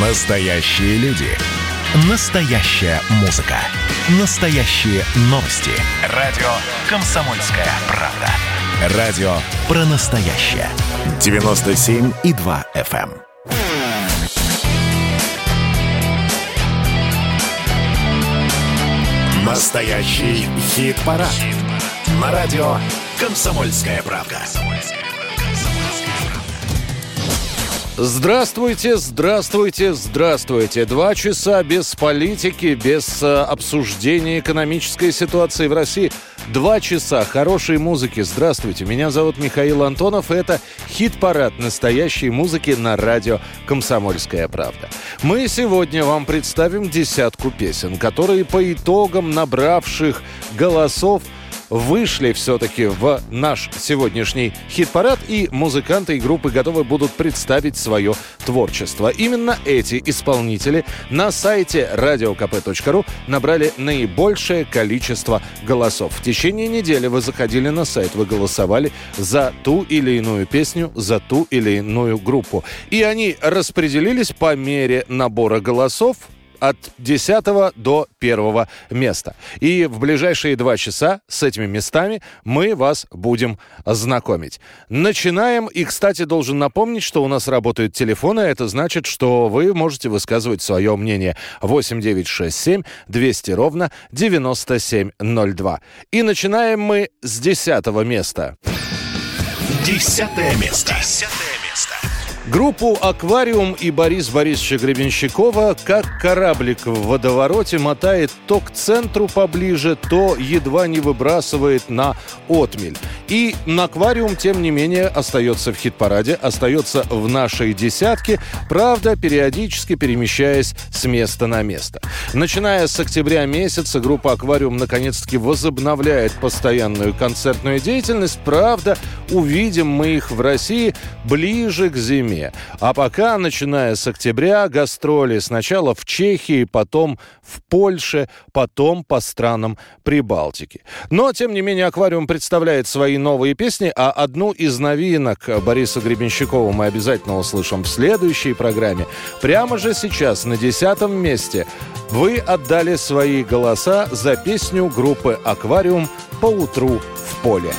Настоящие люди. Настоящая музыка. Настоящие новости. Радио «Комсомольская правда». Радио про настоящее. 97,2 FM. эм. Настоящий хит-парад. На радио «Комсомольская правда». Здравствуйте, здравствуйте, здравствуйте. Два часа без политики, без э, обсуждения экономической ситуации в России. Два часа хорошей музыки. Здравствуйте, меня зовут Михаил Антонов, и это хит-парад настоящей музыки на радио «Комсомольская правда». Мы сегодня вам представим десятку песен, которые по итогам набравших голосов – вышли все-таки в наш сегодняшний хит-парад, и музыканты и группы готовы будут представить свое творчество. Именно эти исполнители на сайте radiokp.ru набрали наибольшее количество голосов. В течение недели вы заходили на сайт, вы голосовали за ту или иную песню, за ту или иную группу. И они распределились по мере набора голосов от 10 до 1 места. И в ближайшие два часа с этими местами мы вас будем знакомить. Начинаем. И, кстати, должен напомнить, что у нас работают телефоны. Это значит, что вы можете высказывать свое мнение. 8967 200 ровно 9702. И начинаем мы с 10 места. Десятое место. Десятое Группу «Аквариум» и Борис Борисовича Гребенщикова как кораблик в водовороте мотает то к центру поближе, то едва не выбрасывает на отмель. И «Аквариум», тем не менее, остается в хит-параде, остается в нашей десятке, правда, периодически перемещаясь с места на место. Начиная с октября месяца группа «Аквариум» наконец-таки возобновляет постоянную концертную деятельность. Правда, увидим мы их в России ближе к зиме стране. А пока, начиная с октября, гастроли сначала в Чехии, потом в Польше, потом по странам Прибалтики. Но, тем не менее, «Аквариум» представляет свои новые песни, а одну из новинок Бориса Гребенщикова мы обязательно услышим в следующей программе. Прямо же сейчас, на десятом месте, вы отдали свои голоса за песню группы «Аквариум» по утру в поле.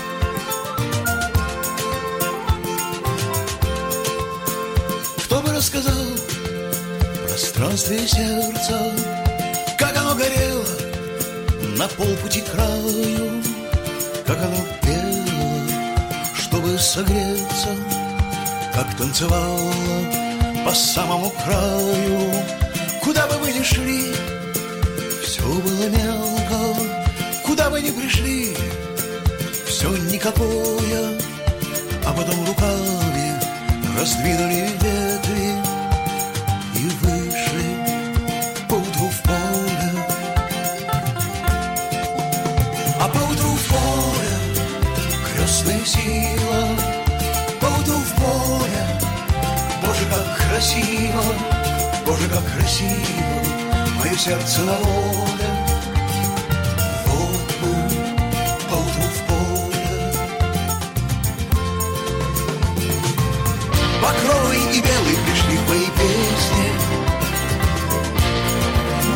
Пространстве сердца, как оно горело на полпути краю, как оно пело, чтобы согреться, как танцевало по самому краю. Куда бы вы ни шли, все было мелко, куда бы ни пришли, все никакое, а потом руками раздвинули ветви сила, поутру в поле, Боже, как красиво, Боже, как красиво, мое сердце на воле. Багровый и белый пришли в мои песни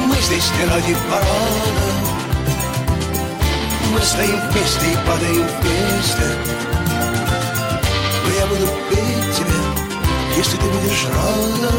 Мы здесь не ради парада Мы стоим вместе и падаем вместе. Но я буду петь тебе, если ты будешь рада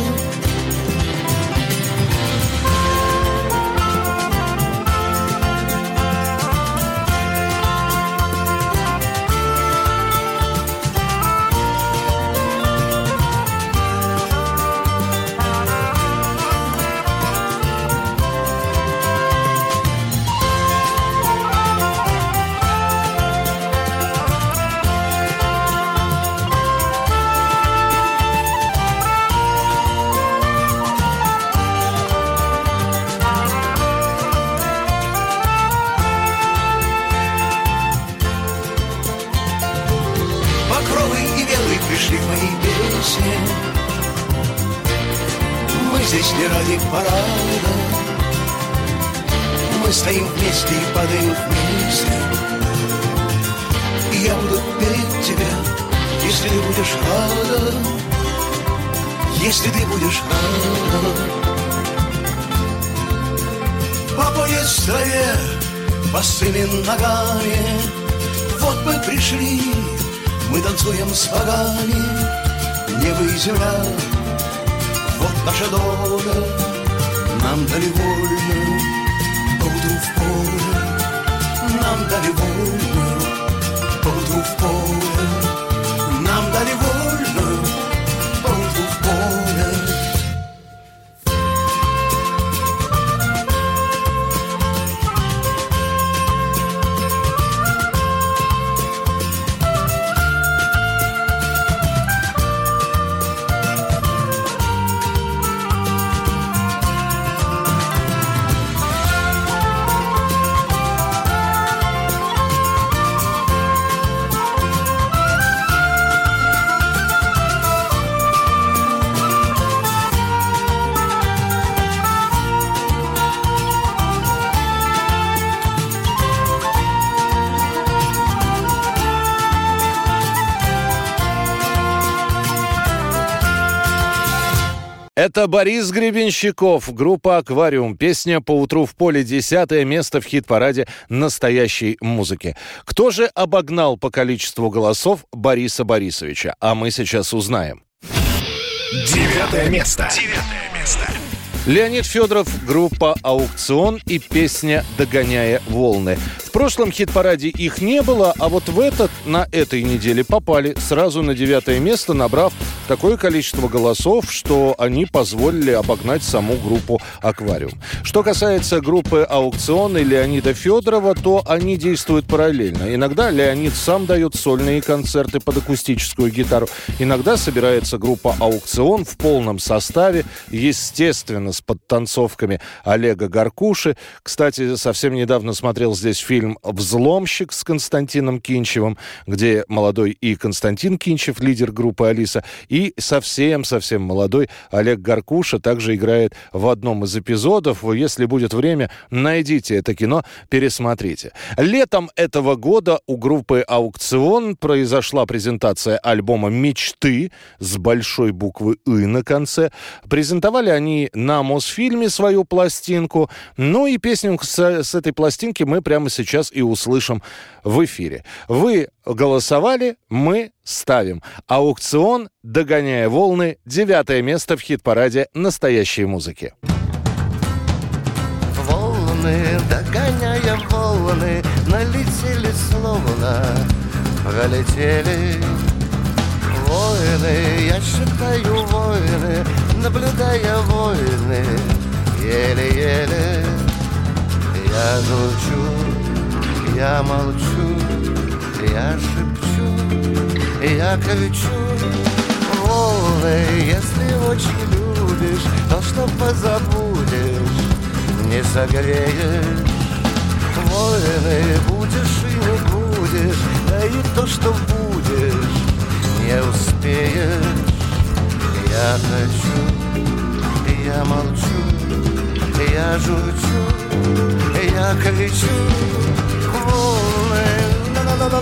Это Борис Гребенщиков, группа «Аквариум». Песня «По утру в поле» десятое место в хит-параде настоящей музыки. Кто же обогнал по количеству голосов Бориса Борисовича? А мы сейчас узнаем. Девятое место. Девятое место. Леонид Федоров, группа «Аукцион» и песня «Догоняя волны». В прошлом хит-параде их не было, а вот в этот, на этой неделе попали сразу на девятое место, набрав такое количество голосов, что они позволили обогнать саму группу «Аквариум». Что касается группы «Аукцион» и Леонида Федорова, то они действуют параллельно. Иногда Леонид сам дает сольные концерты под акустическую гитару, иногда собирается группа «Аукцион» в полном составе, естественно, с подтанцовками Олега Гаркуши. Кстати, совсем недавно смотрел здесь фильм «Взломщик» с Константином Кинчевым, где молодой и Константин Кинчев, лидер группы «Алиса», и совсем-совсем молодой Олег Гаркуша также играет в одном из эпизодов. Если будет время, найдите это кино, пересмотрите. Летом этого года у группы «Аукцион» произошла презентация альбома «Мечты» с большой буквы «И» на конце. Презентовали они на Мосфильме свою пластинку. Ну и песню с, с этой пластинки мы прямо сейчас и услышим в эфире. Вы голосовали, мы ставим. Аукцион, догоняя волны, девятое место в хит-параде настоящей музыки. Волны, догоняя волны, налетели словно, пролетели Воины, я считаю воины, наблюдая войны, еле-еле Я звучу, я молчу, я шепчу, я кричу. Волны, если очень любишь, то что позабудешь, не согреешь. Воины, будешь и не будешь, да и то, что успеешь Я хочу, я молчу, я журчу, я кричу. Волны, волны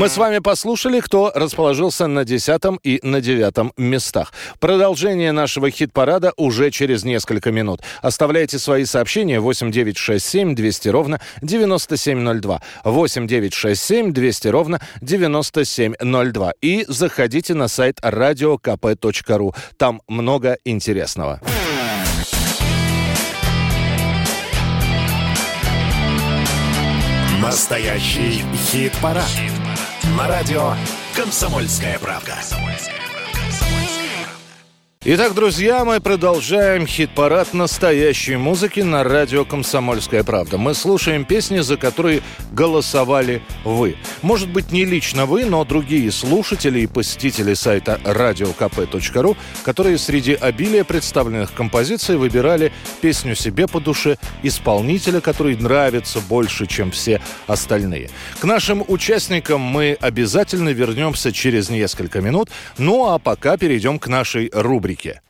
Мы с вами послушали, кто расположился на десятом и на девятом местах. Продолжение нашего хит-парада уже через несколько минут. Оставляйте свои сообщения 8967 200 ровно 9702. 8967 200 ровно 9702. И заходите на сайт radiokp.ru. Там много интересного. Настоящий хит-парад. Хит На радио «Комсомольская правка». Итак, друзья, мы продолжаем хит-парад настоящей музыки на радио «Комсомольская правда». Мы слушаем песни, за которые голосовали вы. Может быть, не лично вы, но другие слушатели и посетители сайта radiokp.ru, которые среди обилия представленных композиций выбирали песню себе по душе, исполнителя, который нравится больше, чем все остальные. К нашим участникам мы обязательно вернемся через несколько минут, ну а пока перейдем к нашей рубрике рубрике.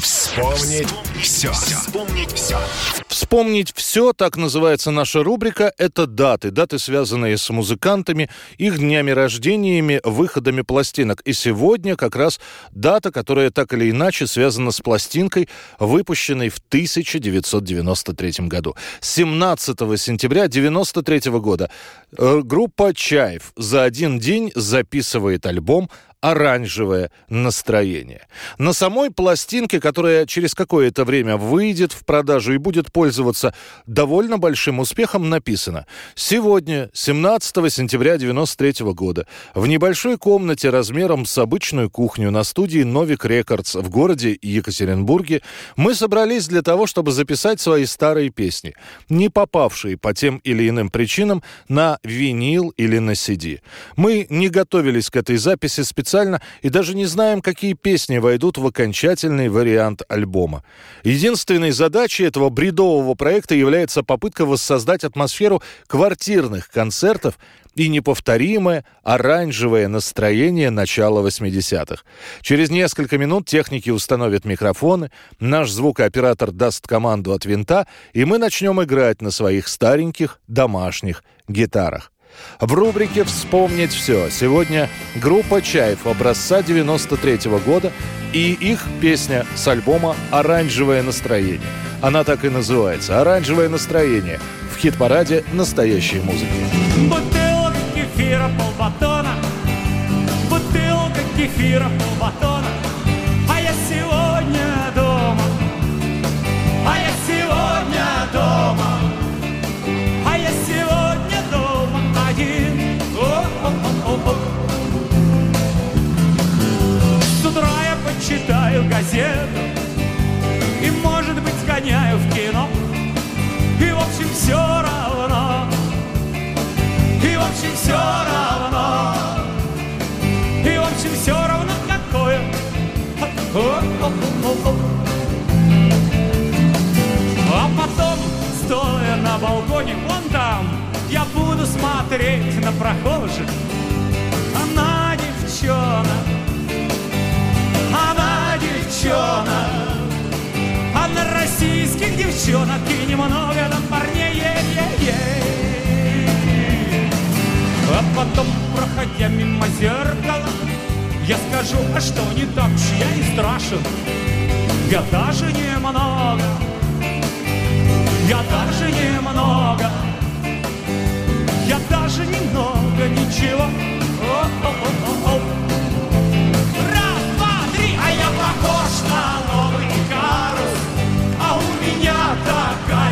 Вспомнить все. Вспомнить все. Вспомнить все, так называется наша рубрика, это даты. Даты, связанные с музыкантами, их днями рождениями, выходами пластинок. И сегодня как раз дата, которая так или иначе связана с пластинкой, выпущенной в 1993 году. 17 сентября 1993 года э, группа «Чаев» за один день записывает альбом оранжевое настроение. На самой пластинке, которая через какое-то время выйдет в продажу и будет пользоваться довольно большим успехом, написано «Сегодня, 17 сентября 1993 года, в небольшой комнате размером с обычную кухню на студии «Новик Рекордс» в городе Екатеринбурге мы собрались для того, чтобы записать свои старые песни, не попавшие по тем или иным причинам на винил или на CD. Мы не готовились к этой записи специально специально и даже не знаем, какие песни войдут в окончательный вариант альбома. Единственной задачей этого бредового проекта является попытка воссоздать атмосферу квартирных концертов и неповторимое оранжевое настроение начала 80-х. Через несколько минут техники установят микрофоны, наш звукооператор даст команду от винта, и мы начнем играть на своих стареньких домашних гитарах. В рубрике «Вспомнить все» сегодня группа «Чаев» образца 93 -го года и их песня с альбома «Оранжевое настроение». Она так и называется «Оранжевое настроение» в хит-параде настоящей музыки. Бутылка кефира полбатона Бутылка кефира полбатона смотреть на прохожих. Она девчонок, она девчонок, а на российских девчонок и немного там парней. Е-е-е. А потом, проходя мимо зеркала, я скажу, а что не так, уж я и страшен. Я даже немного, я даже немного, даже немного ничего. Раз, два, три, а я похож на новый карус, а у меня такая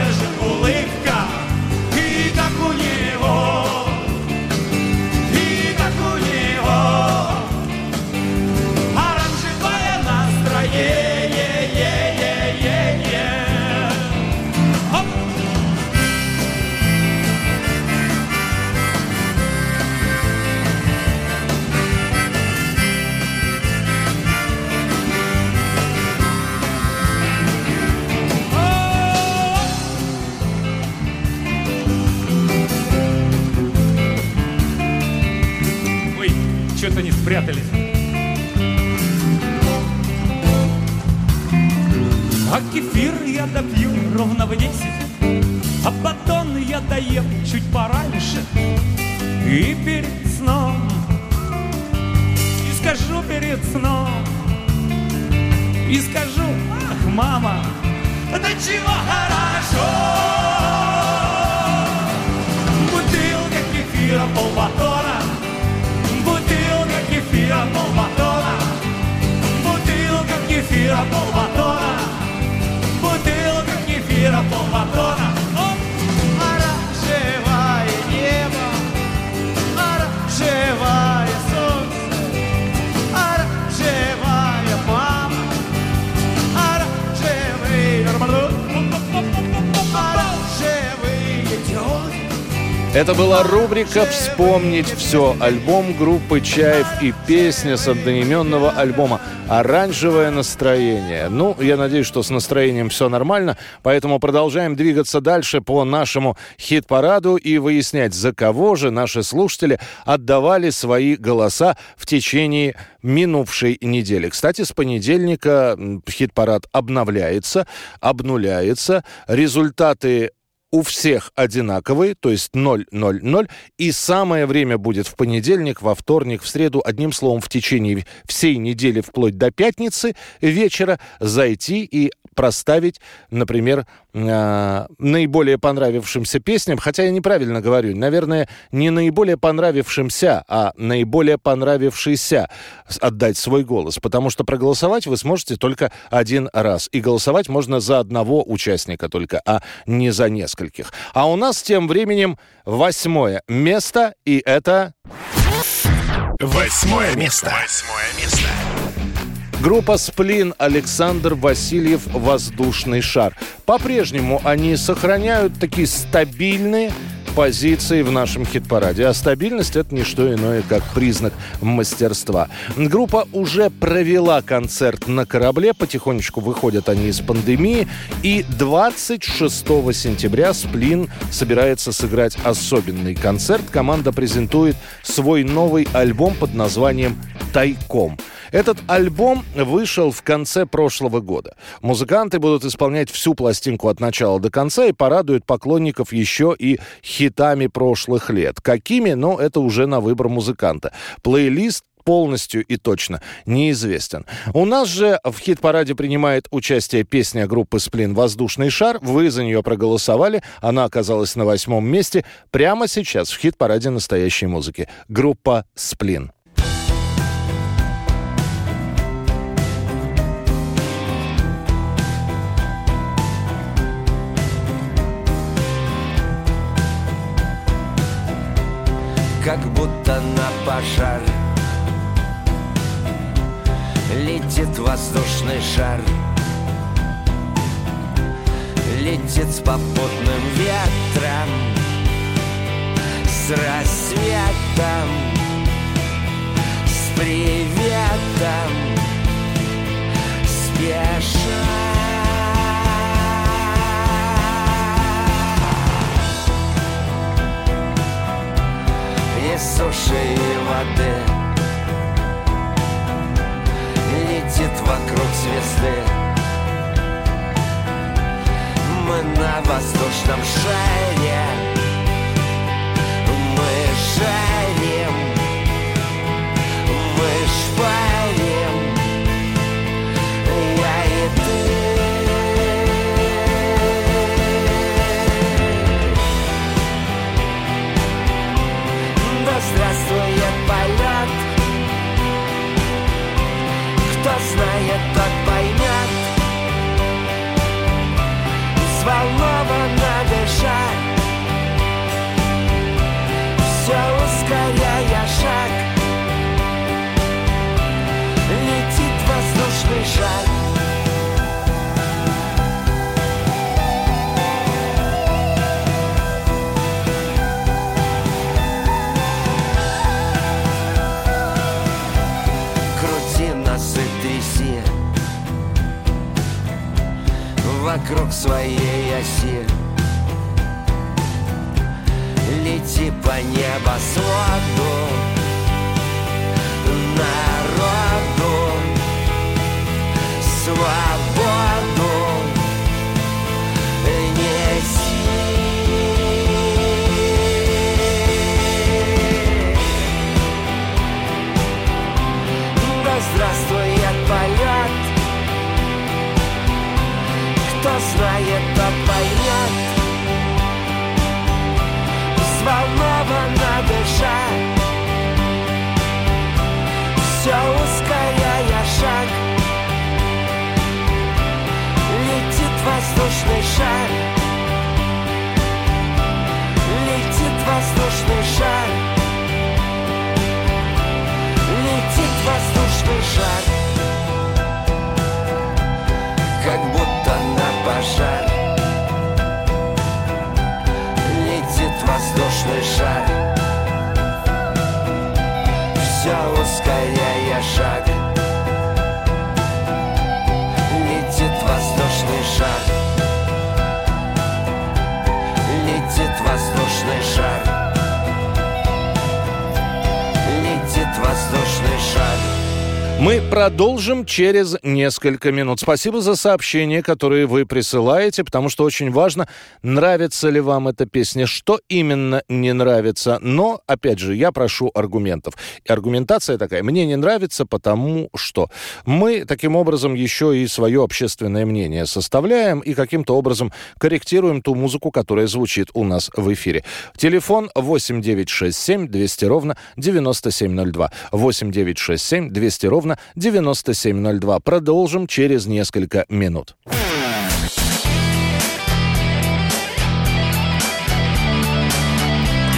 спрятались. А кефир я допью ровно в десять, А батон я доем чуть пораньше. И перед сном И скажу перед сном И скажу, ах, мама, да чего хорошо Бутылка кефира полбатона Бутылка кефира полбатона Бутылка кефира полбатона Бутылка кефира полбатона Оп! Оранжевое Это была рубрика «Вспомнить все». Альбом группы «Чаев» и песня с одноименного альбома «Оранжевое настроение». Ну, я надеюсь, что с настроением все нормально, поэтому продолжаем двигаться дальше по нашему хит-параду и выяснять, за кого же наши слушатели отдавали свои голоса в течение минувшей недели. Кстати, с понедельника хит-парад обновляется, обнуляется. Результаты у всех одинаковые, то есть 0-0-0. И самое время будет в понедельник, во вторник, в среду, одним словом, в течение всей недели, вплоть до пятницы вечера, зайти и проставить, например, э, наиболее понравившимся песням, хотя я неправильно говорю, наверное, не наиболее понравившимся, а наиболее понравившийся отдать свой голос, потому что проголосовать вы сможете только один раз, и голосовать можно за одного участника только, а не за нескольких. А у нас тем временем восьмое место, и это Восьмое место. Восьмое место. Группа «Сплин» Александр Васильев «Воздушный шар». По-прежнему они сохраняют такие стабильные позиции в нашем хит-параде. А стабильность – это не что иное, как признак мастерства. Группа уже провела концерт на корабле. Потихонечку выходят они из пандемии. И 26 сентября «Сплин» собирается сыграть особенный концерт. Команда презентует свой новый альбом под названием «Тайком». Этот альбом вышел в конце прошлого года. Музыканты будут исполнять всю пластинку от начала до конца и порадуют поклонников еще и хитами прошлых лет. Какими? Ну, это уже на выбор музыканта. Плейлист полностью и точно неизвестен. У нас же в хит-параде принимает участие песня группы «Сплин» «Воздушный шар». Вы за нее проголосовали. Она оказалась на восьмом месте. Прямо сейчас в хит-параде настоящей музыки. Группа «Сплин». Как будто на пожар. Летит воздушный шар. Летит с попутным ветром С рассветом. С приветом. Спеша воздушном шаре Вокруг своей оси. Лети по небосводу шар Летит воздушный шар. Летит воздушный шар. Как будто на Летит воздушный шар. Все ускоряя шаг Мы продолжим через несколько минут. Спасибо за сообщения, которые вы присылаете, потому что очень важно, нравится ли вам эта песня, что именно не нравится. Но, опять же, я прошу аргументов. И аргументация такая, мне не нравится, потому что. Мы таким образом еще и свое общественное мнение составляем и каким-то образом корректируем ту музыку, которая звучит у нас в эфире. Телефон 8967 200 ровно 9702. 8967 200 ровно 9702. Продолжим через несколько минут.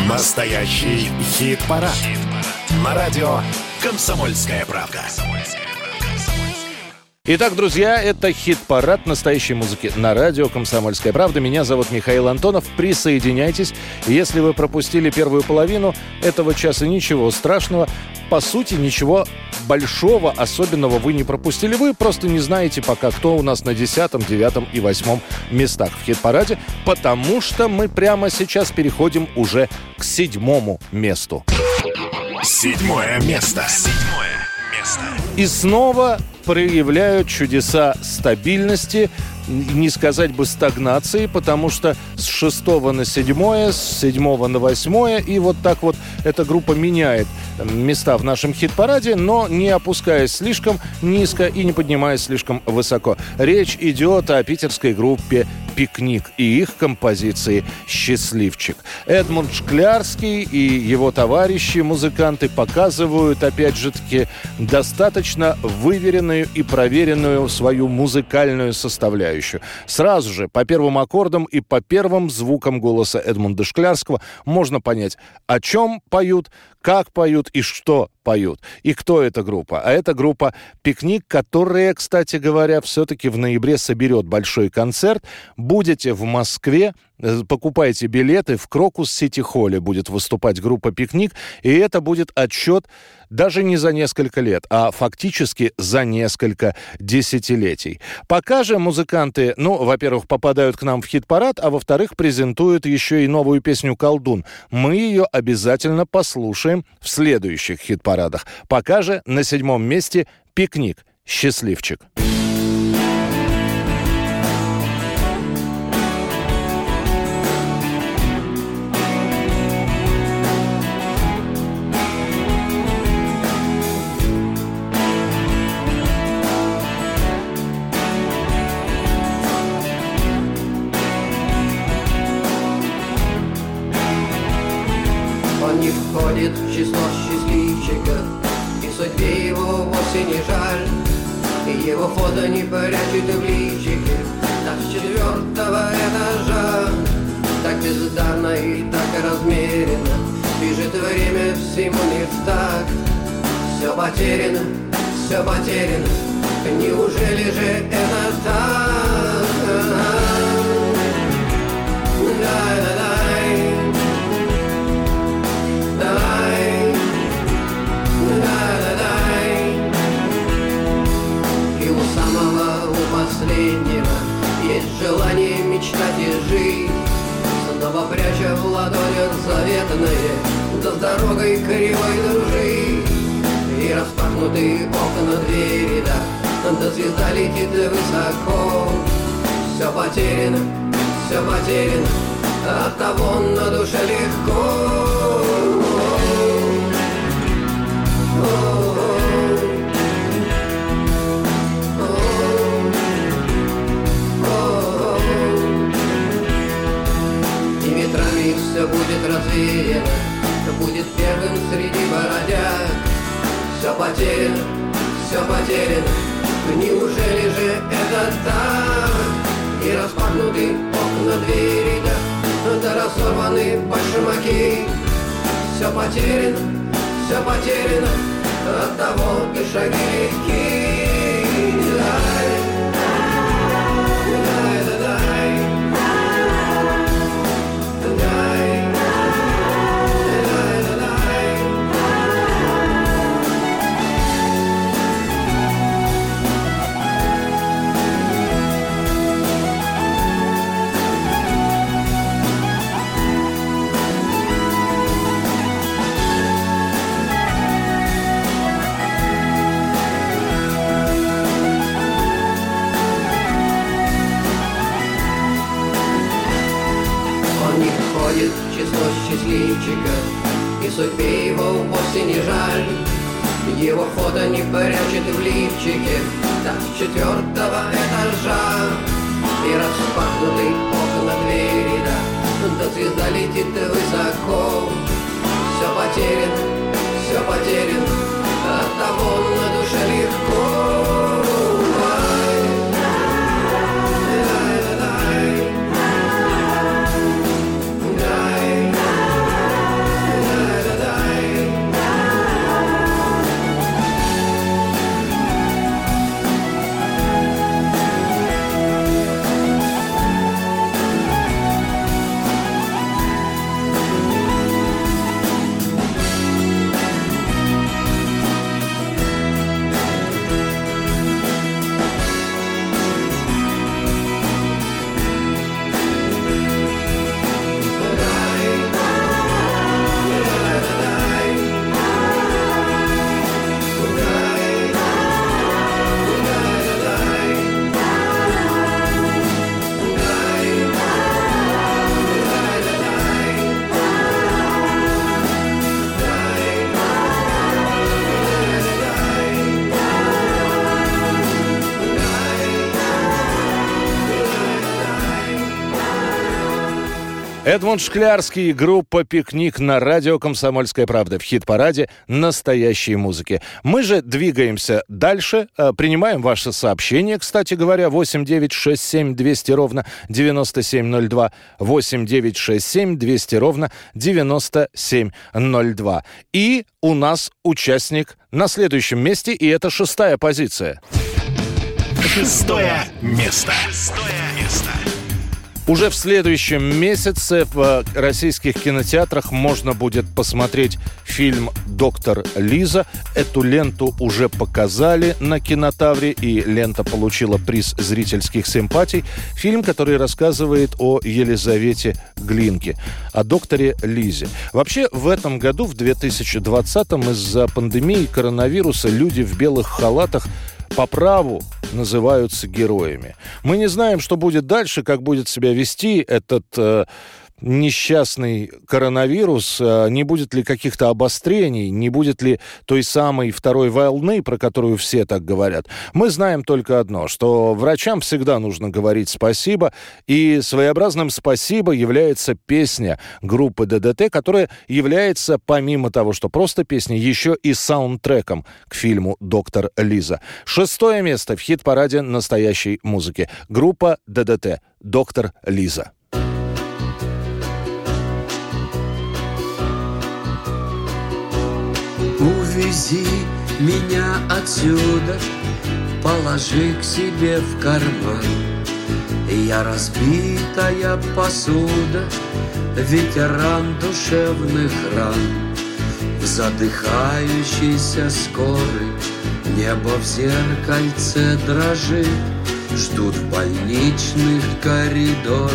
Настоящий хит-парад. На радио «Комсомольская правда». Итак, друзья, это хит-парад настоящей музыки на радио «Комсомольская правда». Меня зовут Михаил Антонов. Присоединяйтесь. Если вы пропустили первую половину этого часа, ничего страшного. По сути, ничего большого, особенного вы не пропустили. Вы просто не знаете пока, кто у нас на 10, 9 и 8 местах в хит-параде, потому что мы прямо сейчас переходим уже к седьмому месту. Седьмое место. Седьмое место. И снова проявляют чудеса стабильности, не сказать бы стагнации, потому что с шестого на седьмое, с седьмого на восьмое, и вот так вот эта группа меняет места в нашем хит-параде, но не опускаясь слишком низко и не поднимаясь слишком высоко. Речь идет о питерской группе «Пикник» и их композиции «Счастливчик». Эдмунд Шклярский и его товарищи, музыканты, показывают, опять же таки, достаточно выверенную и проверенную свою музыкальную составляющую. Сразу же по первым аккордам и по первым звукам голоса Эдмунда Шклярского можно понять, о чем поют, как поют и что поют. И кто эта группа? А это группа «Пикник», которая, кстати говоря, все-таки в ноябре соберет большой концерт. Будете в Москве, э, покупайте билеты. В Крокус Сити Холле будет выступать группа «Пикник». И это будет отчет даже не за несколько лет, а фактически за несколько десятилетий. Пока же музыканты, ну, во-первых, попадают к нам в хит-парад, а во-вторых, презентуют еще и новую песню «Колдун». Мы ее обязательно послушаем в следующих хит-парадах. Пока же на седьмом месте «Пикник». Счастливчик. Он входит в число счастливчиков И судьбе его вовсе не жаль И его фото не прячет в личике. Так с четвертого этажа Так бездарно и так размеренно. Бежит время всему не в такт Все потеряно, все потеряно. Неужели же это так? Да-да-дай желание мечтать и жить. Снова пряча в ладонях заветное Да дорогой кривой дружить И распахнутые окна двери, да Да звезда летит высоко. Все потеряно, все потеряно От того на душе легко уверенно Будет первым среди бородяг Все потеряно, все потеряно Неужели же это так? И распахнуты окна двери, да, разорваны башмаки. Все потеряно, все потеряно От того и шаги легки счастливчиков И судьбе его вовсе не жаль. Его фото не прячет в лифчике. Так четвертого этажа. И распахнуты окна двери, да. Да звезда летит высоко. Все потеряно, все потеряно От того на душе легко Эдмунд Шклярский, группа «Пикник» на радио «Комсомольская правда» в хит-параде настоящей музыки. Мы же двигаемся дальше, э, принимаем ваши сообщения, кстати говоря, 8 9 6 7 200 ровно 9702, 8 9 6 7 200 ровно 9702. И у нас участник на следующем месте, и это шестая позиция. Шестое место. Шестое место. Уже в следующем месяце в э, российских кинотеатрах можно будет посмотреть фильм «Доктор Лиза». Эту ленту уже показали на кинотавре, и лента получила приз зрительских симпатий. Фильм, который рассказывает о Елизавете Глинке, о докторе Лизе. Вообще, в этом году, в 2020-м, из-за пандемии коронавируса люди в белых халатах по праву называются героями. Мы не знаем, что будет дальше, как будет себя вести этот э, несчастный коронавирус, э, не будет ли каких-то обострений, не будет ли той самой второй волны, про которую все так говорят. Мы знаем только одно, что врачам всегда нужно говорить спасибо, и своеобразным спасибо является песня группы ДДТ, которая является, помимо того, что просто песня, еще и саундтреком к фильму «Доктор Лиза». Шестое место в хит-параде настоящей музыки. Группа ДДТ «Доктор Лиза». Увези меня отсюда, положи к себе в карман. Я разбитая посуда, ветеран душевных ран. В задыхающейся скорой небо в зеркальце дрожит, Ждут в больничных коридорах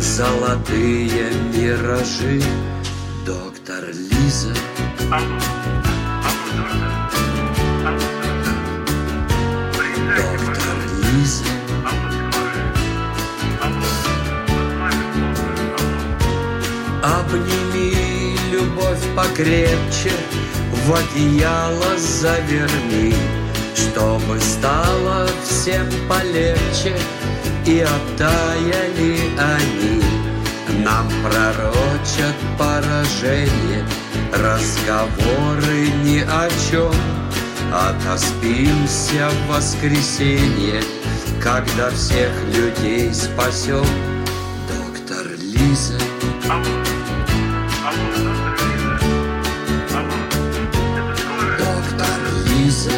золотые миражи. Доктор Лиза Доктор Лиза Обними любовь покрепче В одеяло заверни Чтобы стало всем полегче И оттаяли они. Нам пророчат поражение Разговоры ни о чем Отоспимся в воскресенье Когда всех людей спасем. Доктор Лиза. Доктор Лиза.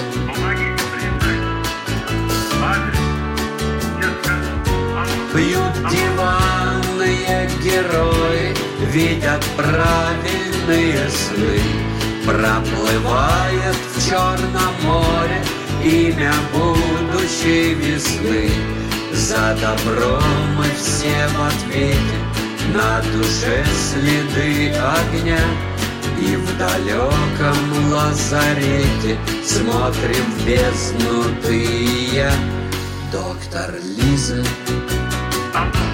Бьют диванные герои Видят правильные сны Проплывает в Черном море Имя будущей весны. За добро мы все в На душе следы огня. И в далеком лазарете Смотрим в бездну ты и я Доктор Лиза. Доктор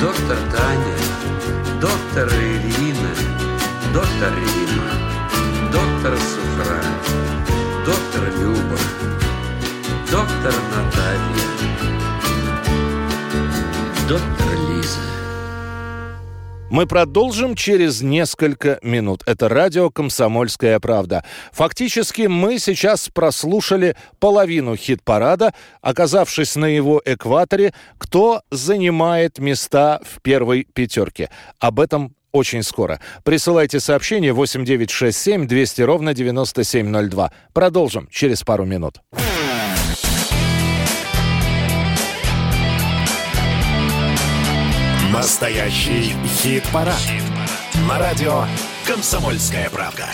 Доктор Таня Доктор Ирина Доктор Рима Доктор Суфра Доктор Люба Доктор Наталья. Доктор Мы продолжим через несколько минут. Это радио «Комсомольская правда». Фактически мы сейчас прослушали половину хит-парада, оказавшись на его экваторе, кто занимает места в первой пятерке. Об этом очень скоро. Присылайте сообщение 8967 200 ровно 9702. Продолжим через пару минут. Настоящий хит-парад. На радио «Комсомольская правда».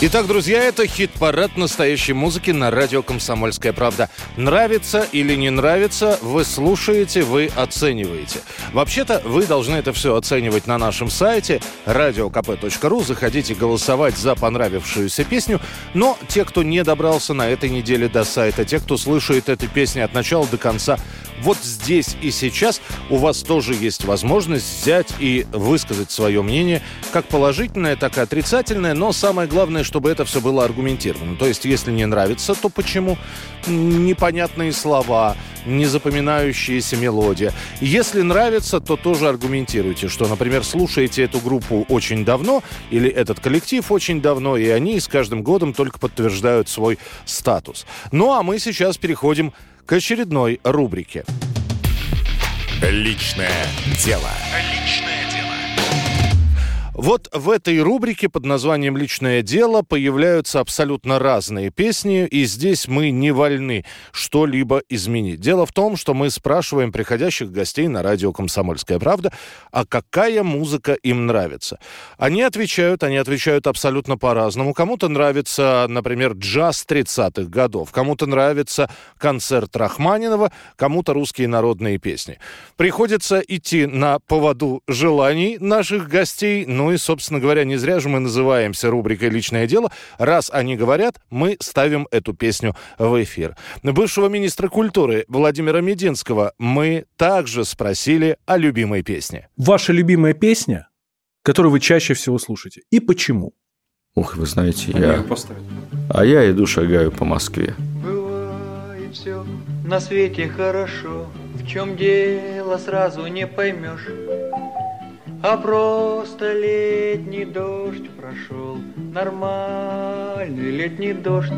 Итак, друзья, это хит-парад настоящей музыки на радио «Комсомольская правда». Нравится или не нравится, вы слушаете, вы оцениваете. Вообще-то, вы должны это все оценивать на нашем сайте radiokp.ru. Заходите голосовать за понравившуюся песню. Но те, кто не добрался на этой неделе до сайта, те, кто слышит эту песню от начала до конца, вот здесь и сейчас у вас тоже есть возможность взять и высказать свое мнение, как положительное, так и отрицательное, но самое главное, чтобы это все было аргументировано. То есть, если не нравится, то почему? Непонятные слова, незапоминающаяся мелодия. Если нравится, то тоже аргументируйте, что, например, слушаете эту группу очень давно или этот коллектив очень давно, и они с каждым годом только подтверждают свой статус. Ну а мы сейчас переходим к очередной рубрике. Личное дело. Вот в этой рубрике под названием «Личное дело» появляются абсолютно разные песни, и здесь мы не вольны что-либо изменить. Дело в том, что мы спрашиваем приходящих гостей на радио «Комсомольская правда», а какая музыка им нравится. Они отвечают, они отвечают абсолютно по-разному. Кому-то нравится, например, джаз 30-х годов, кому-то нравится концерт Рахманинова, кому-то русские народные песни. Приходится идти на поводу желаний наших гостей, ну собственно говоря, не зря же мы называемся рубрикой «Личное дело». Раз они говорят, мы ставим эту песню в эфир. Бывшего министра культуры Владимира Мединского мы также спросили о любимой песне. Ваша любимая песня, которую вы чаще всего слушаете, и почему? Ух, вы знаете, я... А я иду шагаю по Москве. Бывает все на свете хорошо, в чем дело сразу не поймешь. А просто летний дождь прошел, нормальный летний дождь.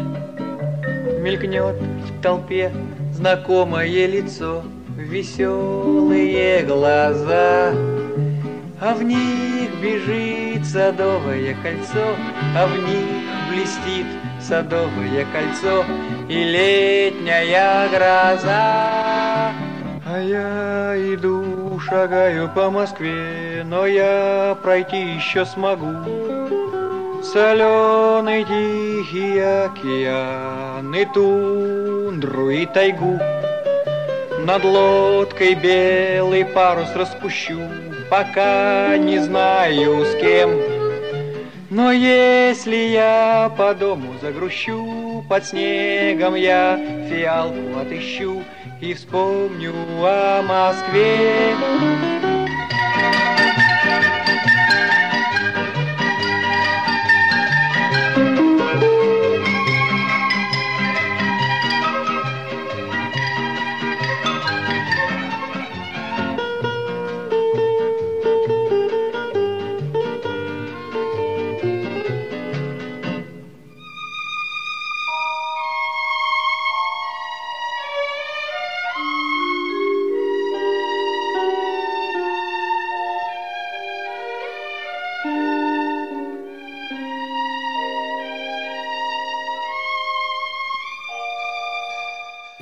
Мелькнет в толпе знакомое лицо, веселые глаза, а в них бежит садовое кольцо, а в них блестит садовое кольцо и летняя гроза. А я иду, шагаю по Москве, но я пройти еще смогу. Соленый тихий океан и тундру и тайгу. Над лодкой белый парус распущу, пока не знаю с кем. Но если я по дому загрущу, под снегом я фиалку отыщу и вспомню о Москве.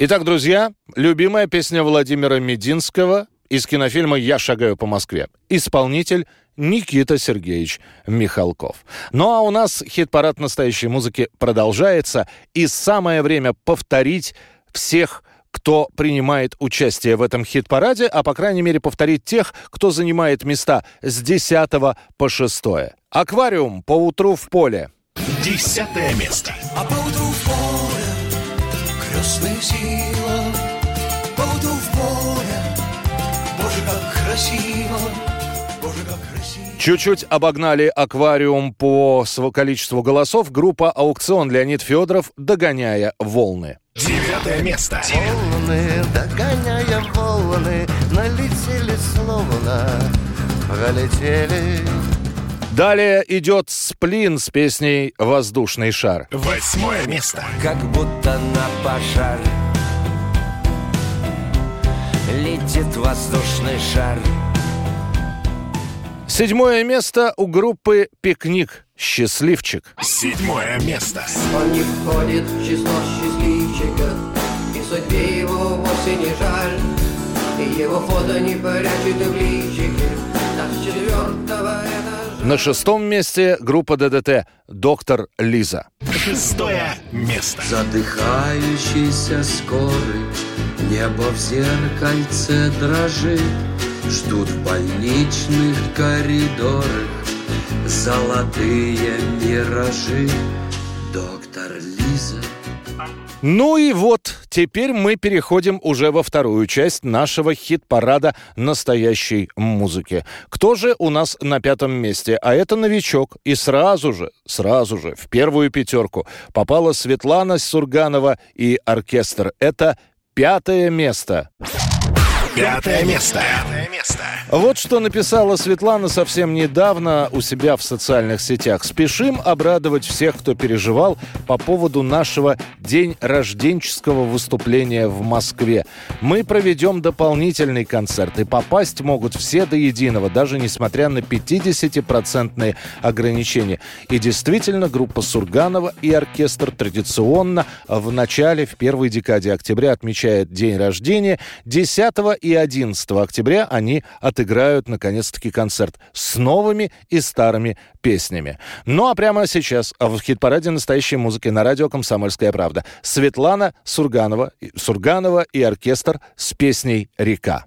Итак, друзья, любимая песня Владимира Мединского из кинофильма «Я шагаю по Москве». Исполнитель Никита Сергеевич Михалков. Ну а у нас хит-парад настоящей музыки продолжается, и самое время повторить всех кто принимает участие в этом хит-параде, а по крайней мере повторить тех, кто занимает места с 10 по 6. Аквариум по утру в поле. Десятое место. А поутру в поле крестная сила, поутру в поле, Боже, как красиво, Боже, как красиво. Чуть-чуть обогнали аквариум по количеству голосов группа «Аукцион» Леонид Федоров, догоняя волны. Девятое место. Волны, догоняя волны, налетели словно, пролетели. Далее идет «Сплин» с песней «Воздушный шар». Восьмое место. Как будто на пожар Летит воздушный шар Седьмое место у группы «Пикник». «Счастливчик». Седьмое место. Он не входит в число счастливчиков, И судьбе его вовсе не жаль, И его фото не прячет в личике, Так с четвертого. На шестом месте группа ДДТ «Доктор Лиза». Шестое место. Задыхающийся скорый Небо в зеркальце дрожит Ждут в больничных коридорах Золотые миражи Доктор Лиза Ну и вот, теперь мы переходим уже во вторую часть нашего хит-парада настоящей музыки. Кто же у нас на пятом месте? А это новичок. И сразу же, сразу же в первую пятерку попала Светлана Сурганова и оркестр. Это пятое место. Пятое место. Пятое место. Вот что написала Светлана совсем недавно у себя в социальных сетях. Спешим обрадовать всех, кто переживал по поводу нашего день рожденческого выступления в Москве. Мы проведем дополнительный концерт, и попасть могут все до единого, даже несмотря на 50-процентные ограничения. И действительно, группа Сурганова и оркестр традиционно в начале, в первой декаде октября отмечает день рождения. 10 и 11 октября они отыграют, наконец-таки, концерт с новыми и старыми песнями. Ну а прямо сейчас в хит-параде настоящей музыки на радио «Комсомольская правда» Светлана Сурганова, Сурганова и оркестр с песней «Река».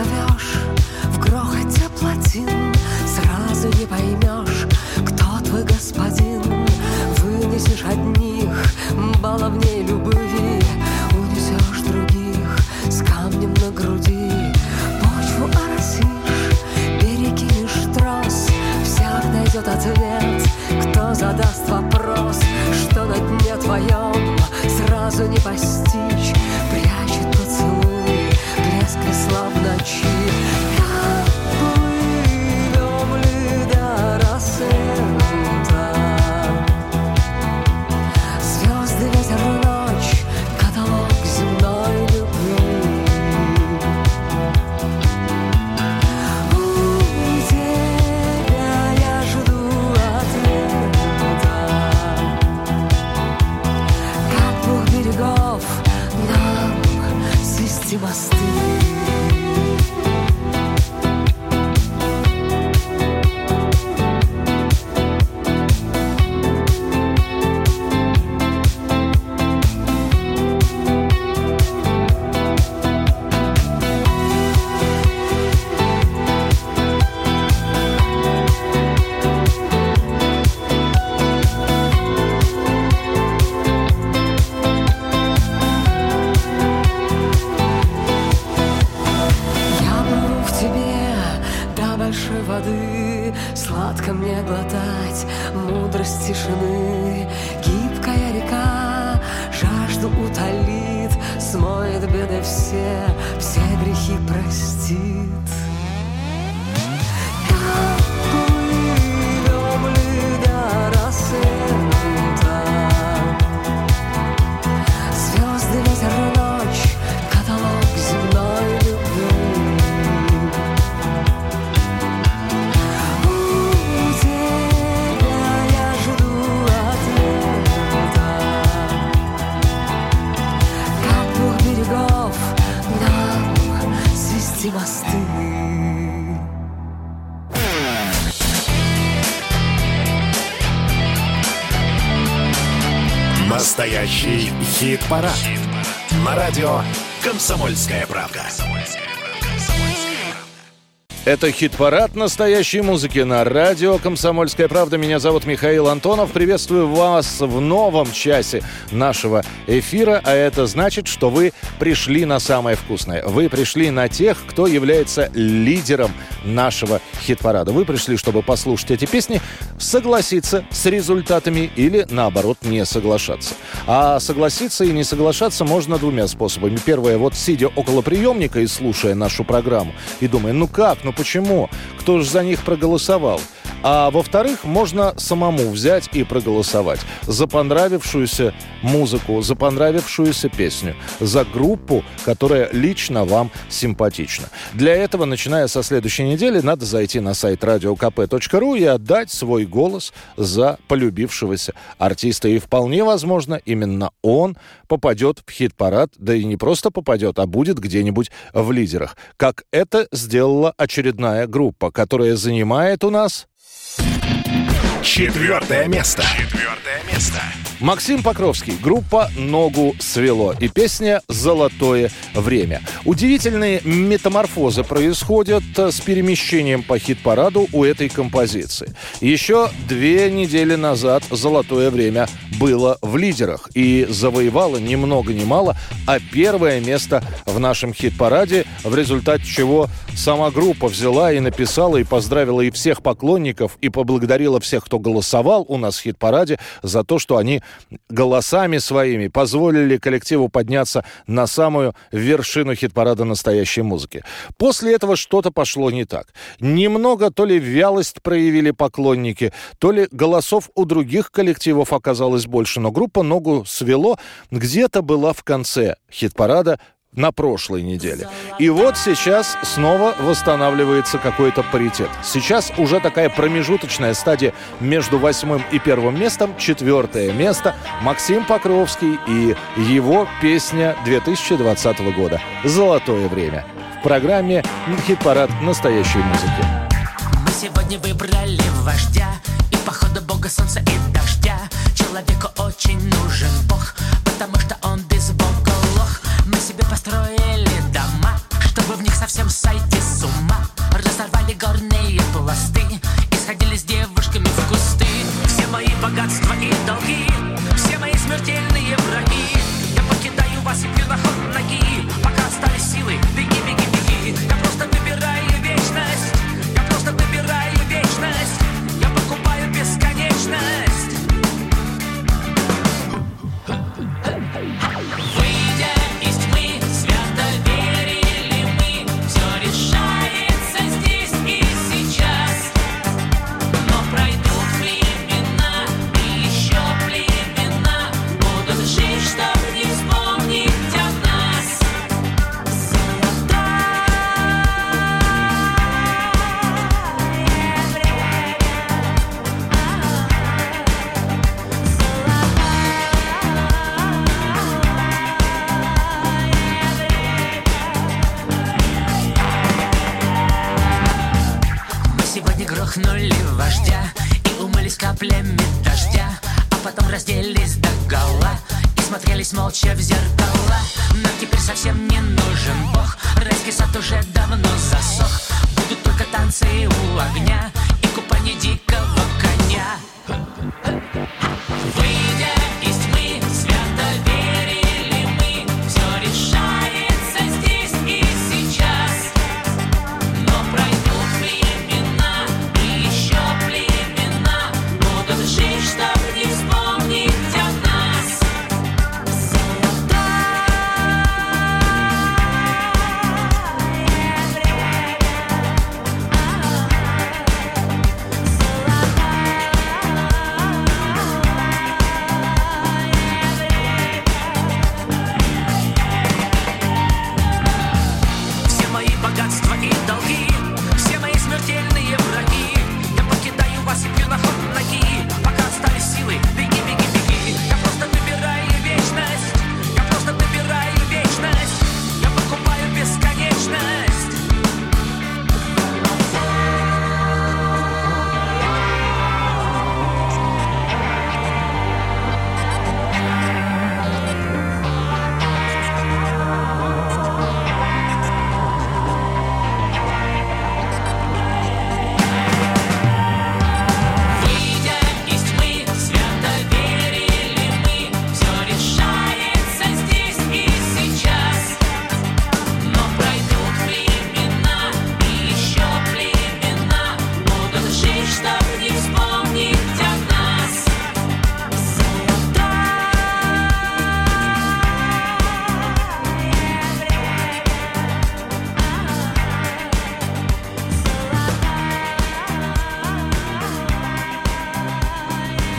назовешь В грохоте плотин. Сразу не поймешь Кто твой господин. Настоящий хит-парад. На радио «Комсомольская правда». Это хит-парад настоящей музыки на радио «Комсомольская правда». Меня зовут Михаил Антонов. Приветствую вас в новом часе нашего эфира. А это значит, что вы пришли на самое вкусное. Вы пришли на тех, кто является лидером нашего хит-парада. Вы пришли, чтобы послушать эти песни, согласиться с результатами или, наоборот, не соглашаться. А согласиться и не соглашаться можно двумя способами. Первое, вот сидя около приемника и слушая нашу программу, и думая, ну как, ну почему, кто же за них проголосовал? А во-вторых, можно самому взять и проголосовать за понравившуюся музыку, за понравившуюся песню, за группу, которая лично вам симпатична. Для этого, начиная со следующей недели, надо зайти на сайт radiokp.ru и отдать свой голос за полюбившегося артиста. И вполне возможно, именно он попадет в хит-парад, да и не просто попадет, а будет где-нибудь в лидерах. Как это сделала очередная группа, которая занимает у нас Четвертое место. Четвертое место. Максим Покровский, группа «Ногу свело» и песня «Золотое время». Удивительные метаморфозы происходят э, с перемещением по хит-параду у этой композиции. Еще две недели назад «Золотое время» было в лидерах и завоевало ни много ни мало, а первое место в нашем хит-параде, в результате чего сама группа взяла и написала и поздравила и всех поклонников, и поблагодарила всех, кто голосовал у нас в хит-параде за то, что они голосами своими позволили коллективу подняться на самую вершину хит-парада настоящей музыки. После этого что-то пошло не так. Немного то ли вялость проявили поклонники, то ли голосов у других коллективов оказалось больше, но группа «Ногу свело» где-то была в конце хит-парада на прошлой неделе. И вот сейчас снова восстанавливается какой-то паритет. Сейчас уже такая промежуточная стадия между восьмым и первым местом. Четвертое место Максим Покровский и его песня 2020 года «Золотое время» в программе «Хит-парад настоящей музыки». Мы сегодня выбрали вождя И походу бога солнца и дождя Человеку очень нужен бог Потому что он Люди построили дома, чтобы в них совсем сойти с ума. Разорвали горные пласты и сходили с девушками в кусты. Все мои богатства и долги, все мои смертельные враги. Я покидаю вас и пью на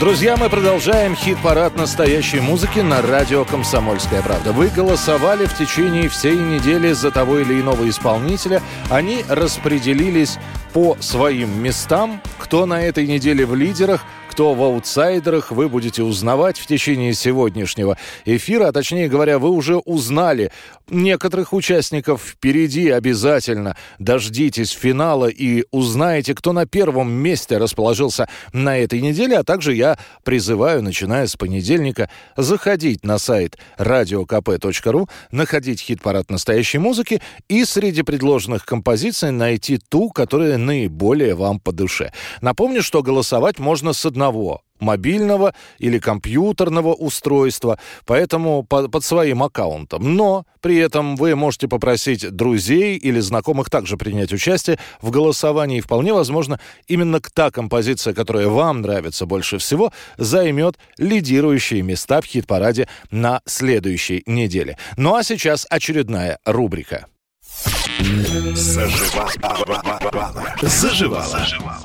Друзья, мы продолжаем хит-парад настоящей музыки на радио «Комсомольская правда». Вы голосовали в течение всей недели за того или иного исполнителя. Они распределились по своим местам. Кто на этой неделе в лидерах, кто в аутсайдерах, вы будете узнавать в течение сегодняшнего эфира. А точнее говоря, вы уже узнали некоторых участников. Впереди обязательно дождитесь финала и узнаете, кто на первом месте расположился на этой неделе. А также я призываю, начиная с понедельника, заходить на сайт radiokp.ru, находить хит-парад настоящей музыки и среди предложенных композиций найти ту, которая наиболее вам по душе. Напомню, что голосовать можно с одного мобильного или компьютерного устройства, поэтому по- под своим аккаунтом. Но при этом вы можете попросить друзей или знакомых также принять участие в голосовании. И вполне возможно, именно та композиция, которая вам нравится больше всего, займет лидирующие места в хит-параде на следующей неделе. Ну а сейчас очередная рубрика. Заживала. Заживала.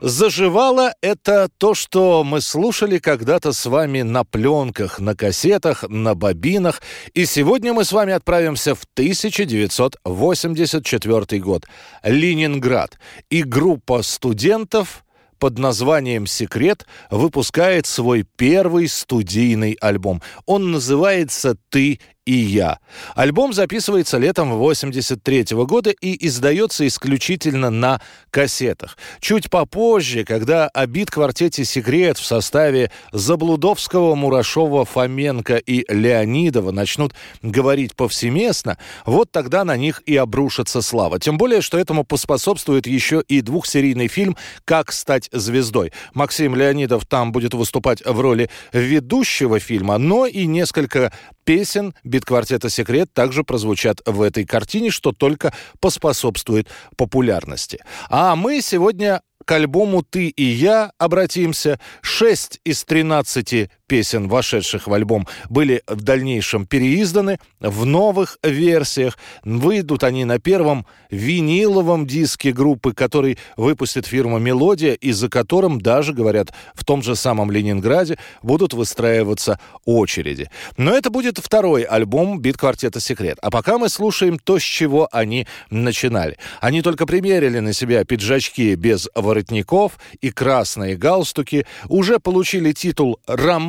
Заживало — это то, что мы слушали когда-то с вами на пленках, на кассетах, на бобинах. И сегодня мы с вами отправимся в 1984 год. Ленинград. И группа студентов под названием «Секрет» выпускает свой первый студийный альбом. Он называется «Ты и я». Альбом записывается летом 83 года и издается исключительно на кассетах. Чуть попозже, когда о бит-квартете «Секрет» в составе Заблудовского, Мурашова, Фоменко и Леонидова начнут говорить повсеместно, вот тогда на них и обрушится слава. Тем более, что этому поспособствует еще и двухсерийный фильм «Как стать звездой». Максим Леонидов там будет выступать в роли ведущего фильма, но и несколько песен бит-квартета «Секрет» также прозвучат в этой картине, что только поспособствует популярности. А мы сегодня к альбому «Ты и я» обратимся. Шесть из 13 песен, вошедших в альбом, были в дальнейшем переизданы в новых версиях. Выйдут они на первом виниловом диске группы, который выпустит фирма «Мелодия», и за которым даже, говорят, в том же самом Ленинграде будут выстраиваться очереди. Но это будет второй альбом бит-квартета «Секрет». А пока мы слушаем то, с чего они начинали. Они только примерили на себя пиджачки без воротников и красные галстуки, уже получили титул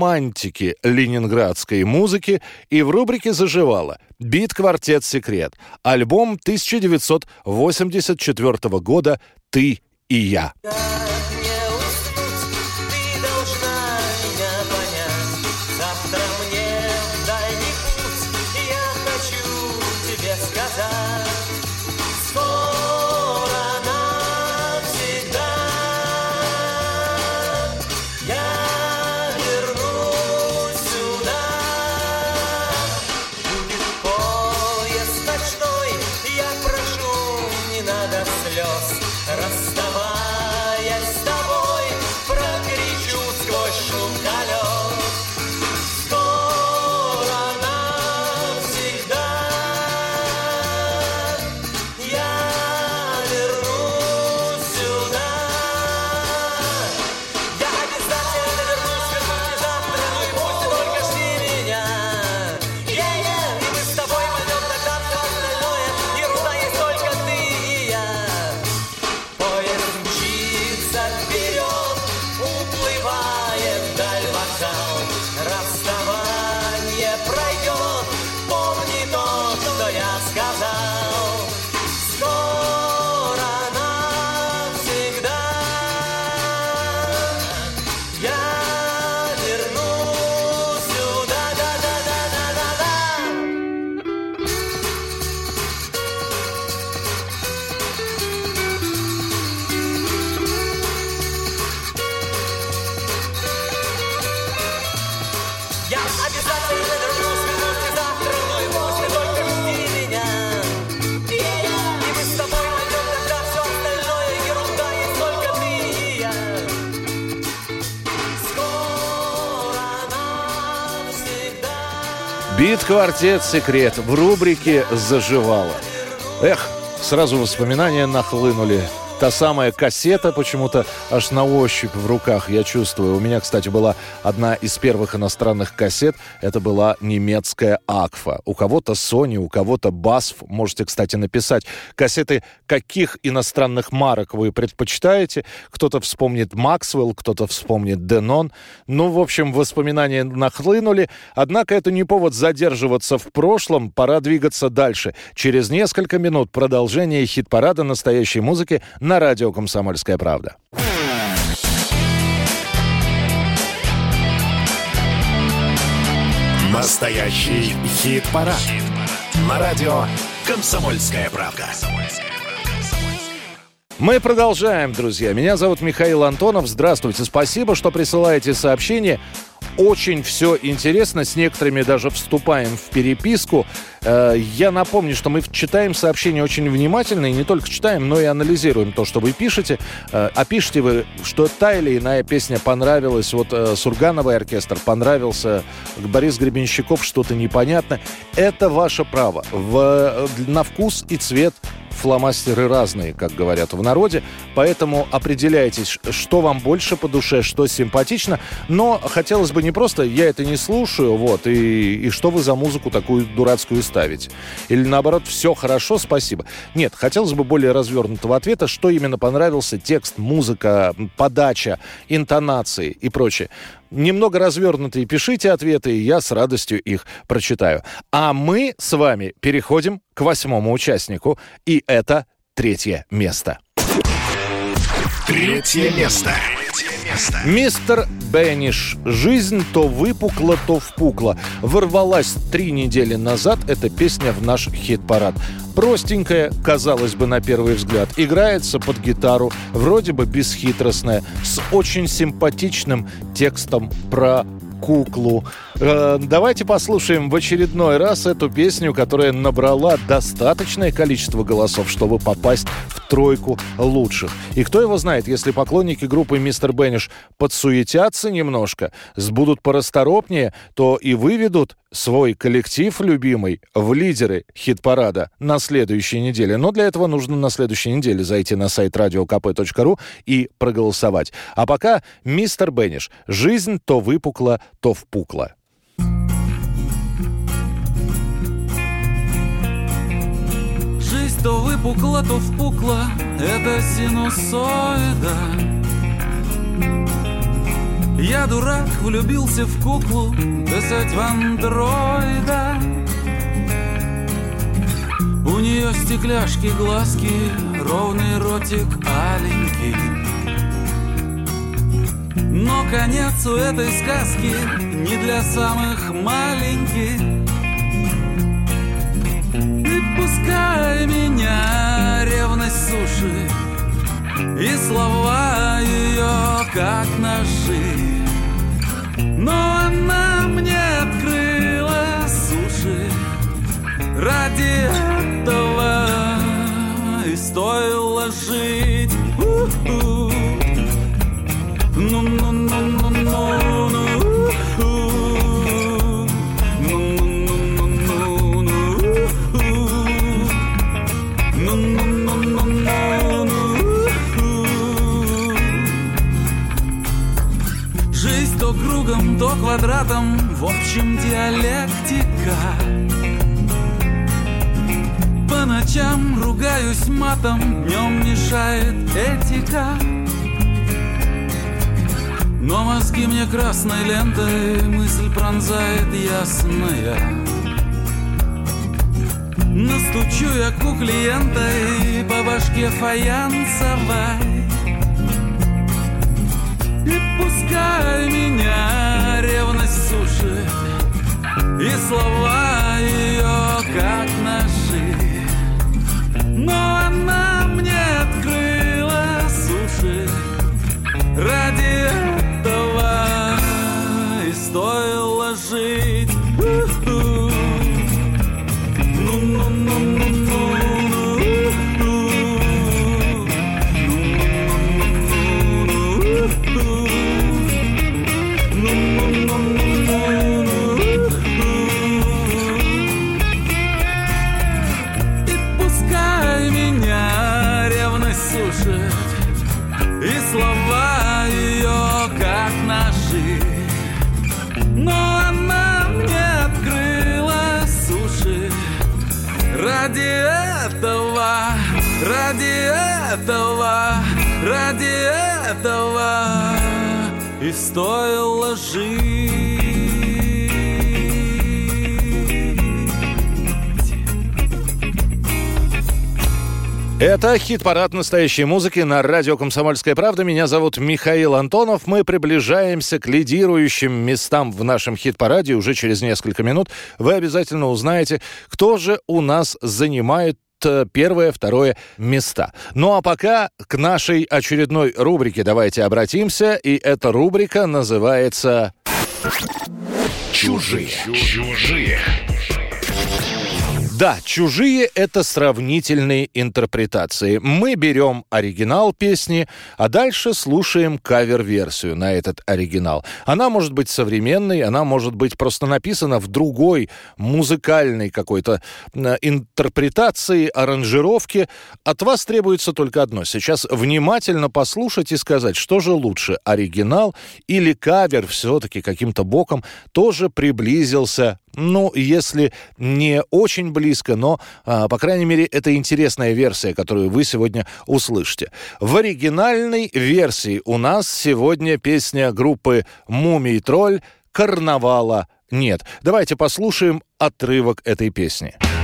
романтики ленинградской музыки и в рубрике «Заживало» бит-квартет «Секрет». Альбом 1984 года «Ты и я». Как Бит-квартет «Секрет» в рубрике «Заживало». Эх, сразу воспоминания нахлынули. Та самая кассета почему-то аж на ощупь в руках я чувствую. У меня, кстати, была одна из первых иностранных кассет. Это была немецкая Акфа. У кого-то Sony, у кого-то BASF. Можете, кстати, написать кассеты, каких иностранных марок вы предпочитаете. Кто-то вспомнит Максвелл, кто-то вспомнит Денон. Ну, в общем, воспоминания нахлынули. Однако это не повод задерживаться в прошлом. Пора двигаться дальше. Через несколько минут продолжение хит-парада настоящей музыки радио «Комсомольская правда». Настоящий хит-парад. На радио «Комсомольская правда». Мы продолжаем, друзья. Меня зовут Михаил Антонов. Здравствуйте. Спасибо, что присылаете сообщения. Очень все интересно, с некоторыми даже вступаем в переписку. Э, Я напомню, что мы читаем сообщения очень внимательно, и не только читаем, но и анализируем то, что вы пишете. Э, А пишете вы, что та или иная песня понравилась, вот э, Сургановый оркестр понравился, Борис Гребенщиков что-то непонятно. Это ваше право. В, на вкус и цвет фломастеры разные, как говорят в народе, поэтому определяйтесь, что вам больше по душе, что симпатично, но хотелось бы не просто «я это не слушаю», вот, и, и что вы за музыку такую дурацкую ставите. Или наоборот «все хорошо, спасибо». Нет, хотелось бы более развернутого ответа, что именно понравился, текст, музыка, подача, интонации и прочее. Немного развернутые пишите ответы, и я с радостью их прочитаю. А мы с вами переходим к восьмому участнику, и это третье место. Третье место. Мистер Бенниш. Жизнь то выпукла, то впукла. Ворвалась три недели назад эта песня в наш хит-парад. Простенькая, казалось бы, на первый взгляд. Играется под гитару, вроде бы бесхитростная, с очень симпатичным текстом про куклу. Э, давайте послушаем в очередной раз эту песню, которая набрала достаточное количество голосов, чтобы попасть в тройку лучших. И кто его знает, если поклонники группы «Мистер Бенниш» подсуетятся немножко, будут порасторопнее, то и выведут свой коллектив любимый в лидеры хит-парада на следующей неделе. Но для этого нужно на следующей неделе зайти на сайт radiokp.ru и проголосовать. А пока «Мистер Бенниш». Жизнь то выпукла, то впукла. То выпукла, то впукла, это синусоида. Я дурак, влюбился в куклу, писать в андроида. У нее стекляшки, глазки, ровный ротик аленький. Но конец у этой сказки не для самых маленьких. И пускай меня ревность суши И слова ее как ножи Но она мне открыла суши Ради этого и стоило жить У-ху. Квадратом, в общем диалектика. По ночам ругаюсь матом, днем мешает этика. Но мозги мне красной лентой Мысль пронзает ясная Настучу я куклиентой По башке фаянсовой И пускай меня сушит И слова ее как ножи. Но она мне открыла суши Ради этого и стоило жить стоило жить Это хит-парад настоящей музыки на радио «Комсомольская правда». Меня зовут Михаил Антонов. Мы приближаемся к лидирующим местам в нашем хит-параде. Уже через несколько минут вы обязательно узнаете, кто же у нас занимает первое, второе места. Ну а пока к нашей очередной рубрике давайте обратимся. И эта рубрика называется Чужие. Чужие. Да, чужие — это сравнительные интерпретации. Мы берем оригинал песни, а дальше слушаем кавер-версию на этот оригинал. Она может быть современной, она может быть просто написана в другой музыкальной какой-то э, интерпретации, аранжировке. От вас требуется только одно. Сейчас внимательно послушать и сказать, что же лучше, оригинал или кавер все-таки каким-то боком тоже приблизился ну, если не очень близко, но, а, по крайней мере, это интересная версия, которую вы сегодня услышите. В оригинальной версии у нас сегодня песня группы «Мумий тролль» «Карнавала нет». Давайте послушаем отрывок этой песни. Карнавала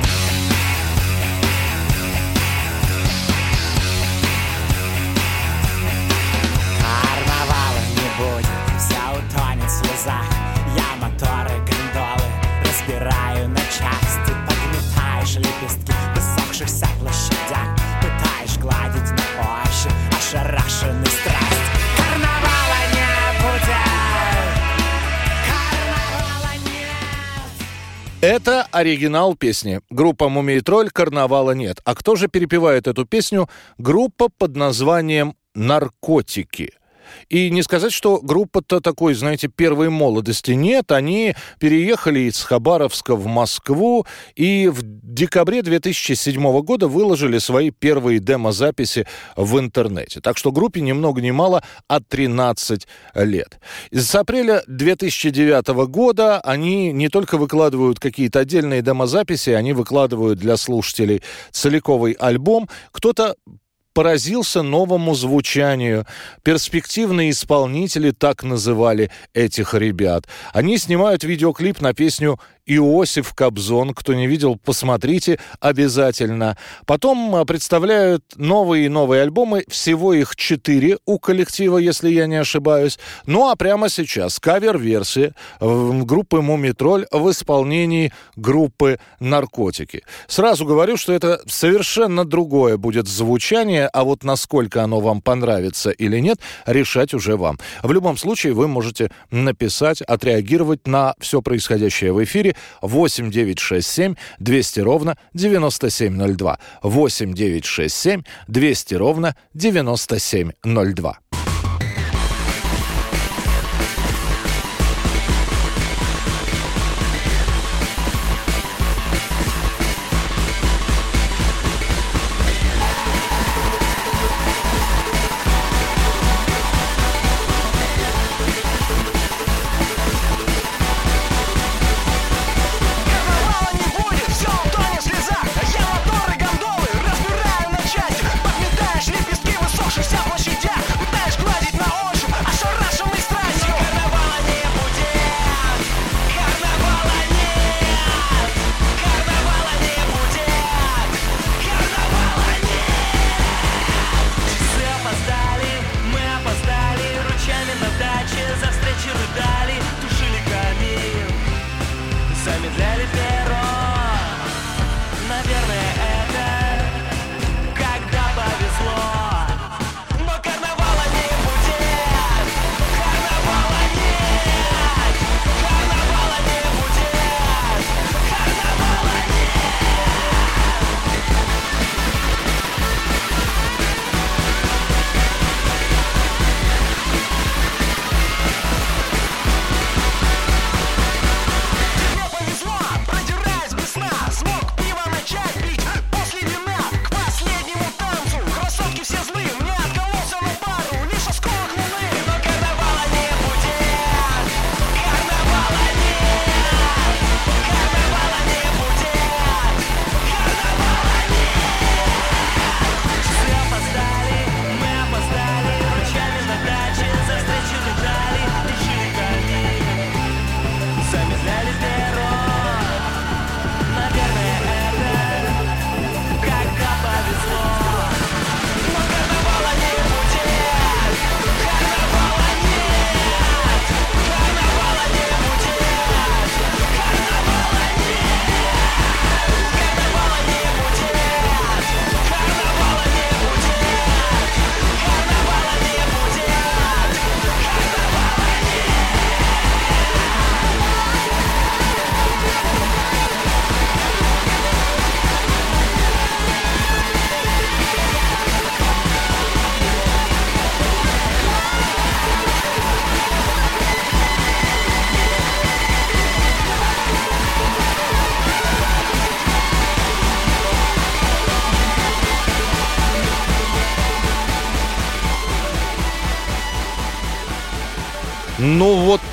ощупь ошарашенный страсть Карнавала не будет Карнавала нет Это оригинал песни. Группа «Мумий тролль» «Карнавала нет». А кто же перепевает эту песню? Группа под названием «Наркотики». И не сказать, что группа-то такой, знаете, первой молодости. Нет, они переехали из Хабаровска в Москву и в декабре 2007 года выложили свои первые демозаписи в интернете. Так что группе ни много ни мало, а 13 лет. С апреля 2009 года они не только выкладывают какие-то отдельные демозаписи, они выкладывают для слушателей целиковый альбом. Кто-то поразился новому звучанию. Перспективные исполнители так называли этих ребят. Они снимают видеоклип на песню Иосиф Кобзон. Кто не видел, посмотрите обязательно. Потом а, представляют новые и новые альбомы. Всего их четыре у коллектива, если я не ошибаюсь. Ну а прямо сейчас кавер-версия группы «Мумитроль» в исполнении группы «Наркотики». Сразу говорю, что это совершенно другое будет звучание, а вот насколько оно вам понравится или нет, решать уже вам. В любом случае, вы можете написать, отреагировать на все происходящее в эфире 8 967 200 ровно 9702. 8 967 200 ровно 9702.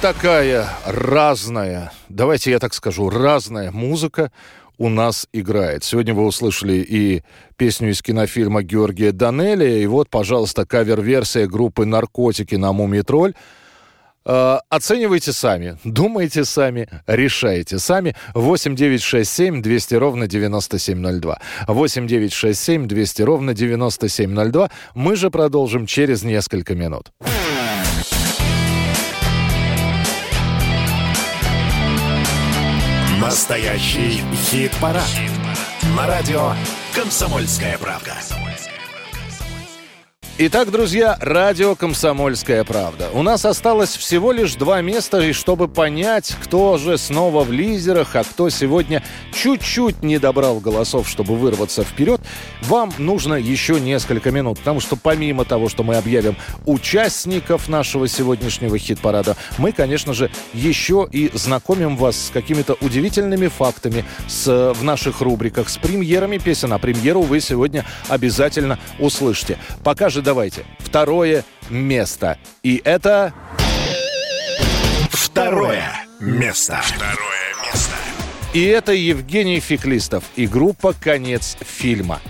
Такая разная, давайте я так скажу, разная музыка у нас играет. Сегодня вы услышали и песню из кинофильма Георгия Данелия, и вот, пожалуйста, кавер-версия группы «Наркотики» на «Мумитроль». Э, оценивайте сами, думайте сами, решайте сами. 8 9 6 7 200 ровно 9702. 8 9 6 7 200 ровно 9702. Мы же продолжим через несколько минут. Настоящий хит-парад. На радио «Комсомольская правда». Итак, друзья, радио «Комсомольская правда». У нас осталось всего лишь два места, и чтобы понять, кто же снова в лидерах, а кто сегодня чуть-чуть не добрал голосов, чтобы вырваться вперед, вам нужно еще несколько минут. Потому что помимо того, что мы объявим участников нашего сегодняшнего хит-парада, мы, конечно же, еще и знакомим вас с какими-то удивительными фактами с, в наших рубриках, с премьерами песен. А премьеру вы сегодня обязательно услышите. Пока же давайте. Второе место. И это... Второе место. Второе место. И это Евгений Феклистов и группа «Конец фильма».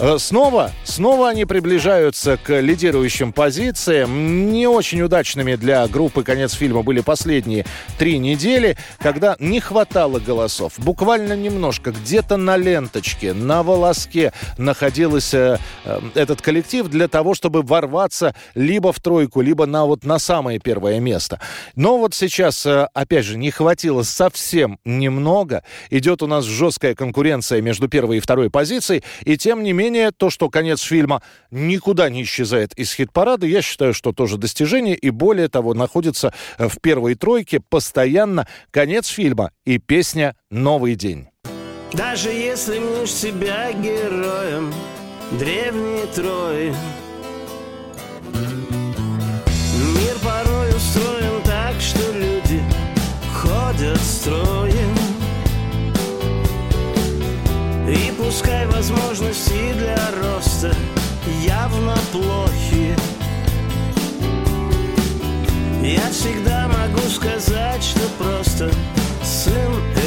Э, Снова, снова они приближаются к лидирующим позициям. Не очень удачными для группы «Конец фильма» были последние три недели, когда не хватало голосов. Буквально немножко, где-то на ленточке, на волоске находился э, э, этот коллектив для того, чтобы ворваться либо в тройку, либо на, вот, на самое первое место. Но вот сейчас, э, опять же, не хватило совсем немного. Идет у нас жесткая конкуренция между первой и второй позицией, и тем не менее то, что конец фильма никуда не исчезает из хит-парада, я считаю, что тоже достижение, и более того, находится э, в первой тройке постоянно конец фильма и песня «Новый день». Даже если мнешь себя героем древней Трои Мир порой устроен так, что люди ходят строем И пускай возможности для роста явно плохи. Я всегда могу сказать, что просто сын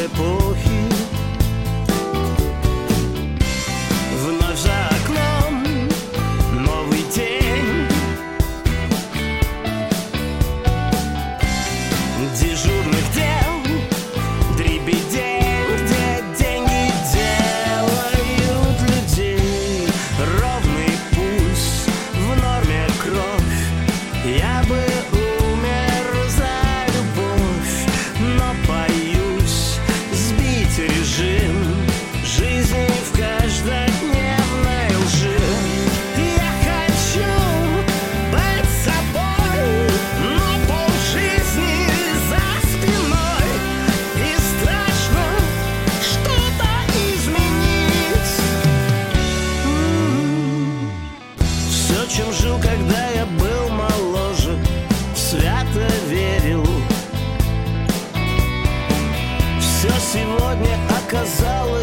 сегодня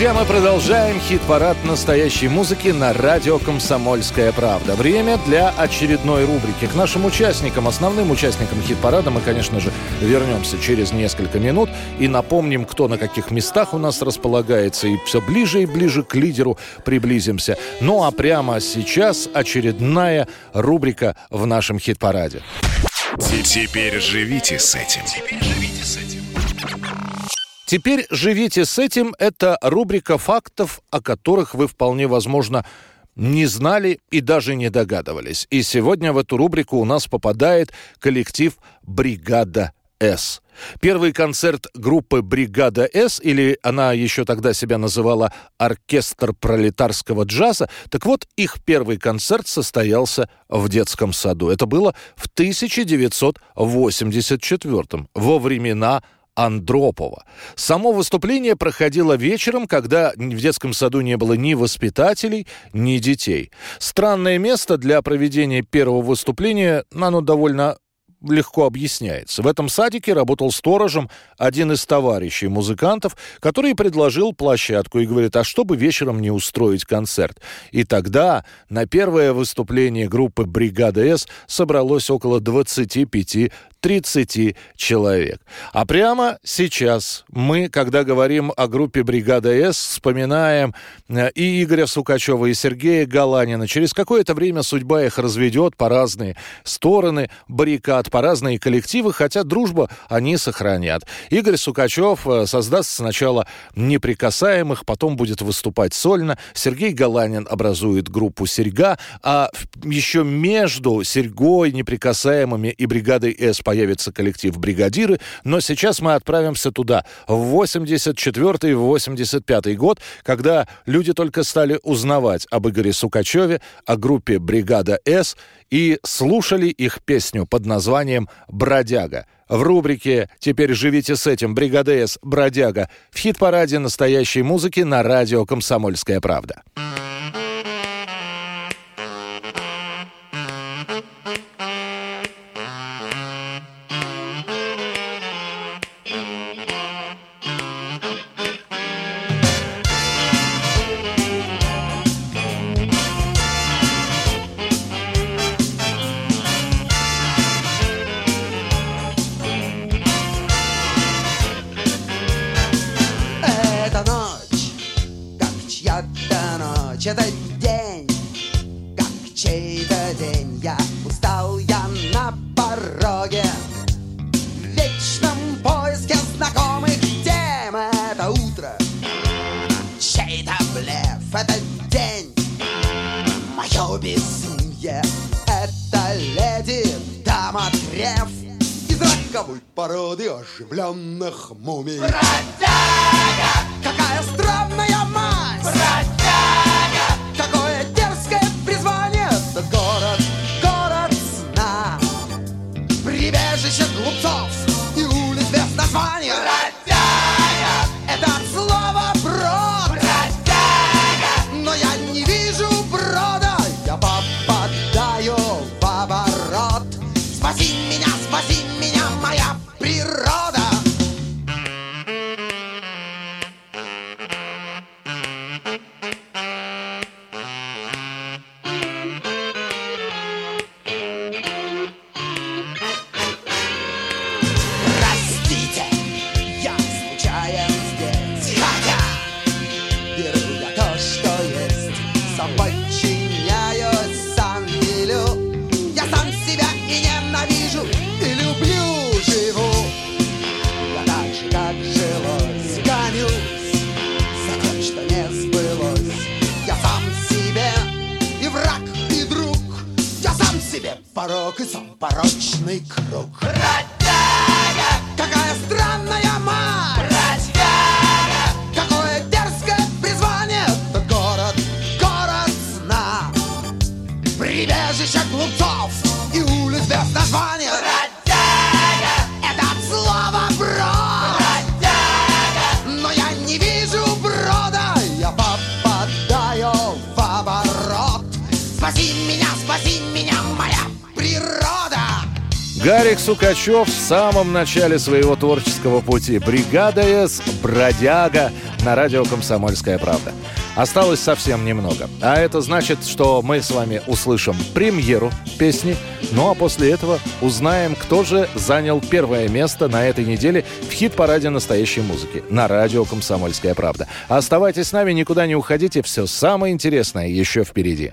Друзья, мы продолжаем хит-парад настоящей музыки на радио «Комсомольская правда». Время для очередной рубрики. К нашим участникам, основным участникам хит-парада мы, конечно же, вернемся через несколько минут и напомним, кто на каких местах у нас располагается. И все ближе и ближе к лидеру приблизимся. Ну а прямо сейчас очередная рубрика в нашем хит-параде. Теперь живите с этим. Теперь живите с этим. Это рубрика фактов, о которых вы вполне возможно не знали и даже не догадывались. И сегодня в эту рубрику у нас попадает коллектив «Бригада С». Первый концерт группы «Бригада С», или она еще тогда себя называла «Оркестр пролетарского джаза», так вот, их первый концерт состоялся в детском саду. Это было в 1984 во времена Андропова. Само выступление проходило вечером, когда в детском саду не было ни воспитателей, ни детей. Странное место для проведения первого выступления, оно довольно легко объясняется. В этом садике работал сторожем один из товарищей музыкантов, который предложил площадку и говорит, а что бы вечером не устроить концерт? И тогда на первое выступление группы «Бригада С» собралось около 25 30 человек. А прямо сейчас мы, когда говорим о группе «Бригада С», вспоминаем э, и Игоря Сукачева, и Сергея Галанина. Через какое-то время судьба их разведет по разные стороны баррикад, по разные коллективы, хотя дружбу они сохранят. Игорь Сукачев э, создаст сначала «Неприкасаемых», потом будет выступать сольно. Сергей Галанин образует группу «Серьга», а еще между «Серьгой», «Неприкасаемыми» и «Бригадой С» появится коллектив «Бригадиры», но сейчас мы отправимся туда, в 84-й, в 85-й год, когда люди только стали узнавать об Игоре Сукачеве, о группе «Бригада С» и слушали их песню под названием «Бродяга». В рубрике «Теперь живите с этим» «Бригада С. Бродяга» в хит-параде настоящей музыки на радио «Комсомольская правда». Чей-то день. Я устал, я на пороге, в вечном поиске знакомых тем. Это утро, чей-то блеф, это день, мое безумие. Это леди, дама треф из роковой породы оживленных мумий. Какая странная мать! Бродяга! Город, город сна! Прибежище глупцов Сукачев в самом начале своего творческого пути. Бригада С, бродяга на радио «Комсомольская правда». Осталось совсем немного. А это значит, что мы с вами услышим премьеру песни, ну а после этого узнаем, кто же занял первое место на этой неделе в хит-параде настоящей музыки на радио «Комсомольская правда». Оставайтесь с нами, никуда не уходите, все самое интересное еще впереди.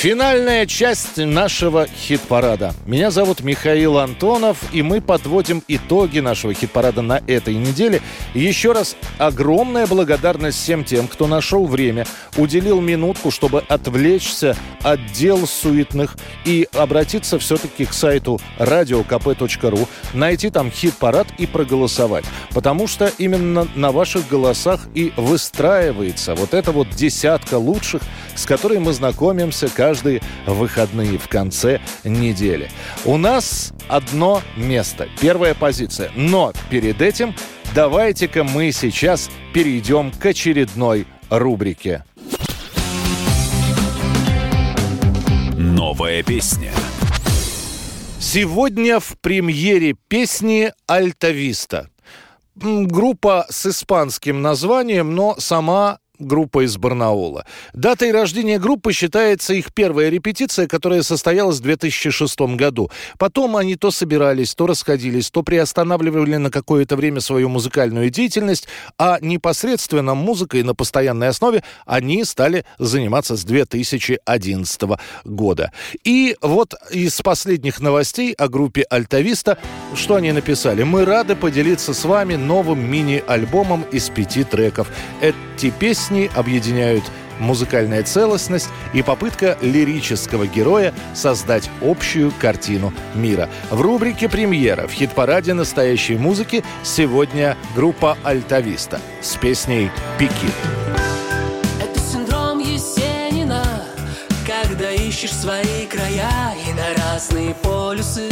Финальная часть нашего хит-парада. Меня зовут Михаил Антонов, и мы подводим итоги нашего хит-парада на этой неделе. Еще раз огромная благодарность всем тем, кто нашел время, уделил минутку, чтобы отвлечься от дел суетных и обратиться все-таки к сайту radiokp.ru, найти там хит-парад и проголосовать. Потому что именно на ваших голосах и выстраивается вот эта вот десятка лучших, с которой мы знакомимся каждые выходные в конце недели. У нас одно место, первая позиция. Но перед этим давайте-ка мы сейчас перейдем к очередной рубрике. Новая песня. Сегодня в премьере песни «Альтависта». Группа с испанским названием, но сама группа из Барнаула. Датой рождения группы считается их первая репетиция, которая состоялась в 2006 году. Потом они то собирались, то расходились, то приостанавливали на какое-то время свою музыкальную деятельность, а непосредственно музыкой на постоянной основе они стали заниматься с 2011 года. И вот из последних новостей о группе «Альтависта», что они написали? «Мы рады поделиться с вами новым мини-альбомом из пяти треков. Эти песни объединяют музыкальная целостность и попытка лирического героя создать общую картину мира. В рубрике «Премьера» в хит-параде настоящей музыки сегодня группа «Альтависта» с песней «Пики». Это синдром Есенина Когда ищешь свои края И на разные полюсы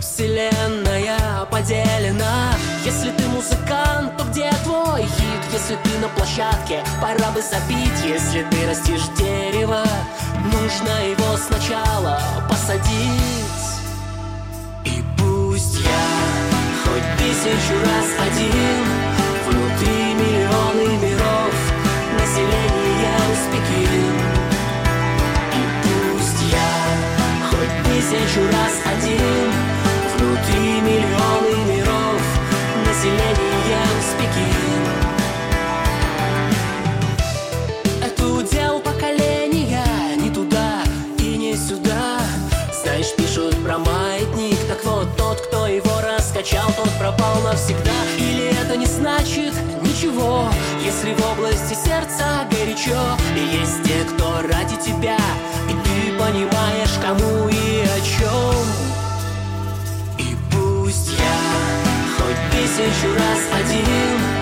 Вселенная поделена Если ты музыкант, Если ты на площадке, пора бы забить Если ты растишь дерево, нужно его сначала посадить. И пусть я хоть тысячу раз один Внутри миллионы миров Население успекин И пусть я хоть тысячу раз один Внутри миллионы миров Население успекин пропал навсегда Или это не значит ничего? Если в области сердца горячо И есть те, кто ради тебя И ты понимаешь, кому и о чем И пусть я хоть тысячу раз один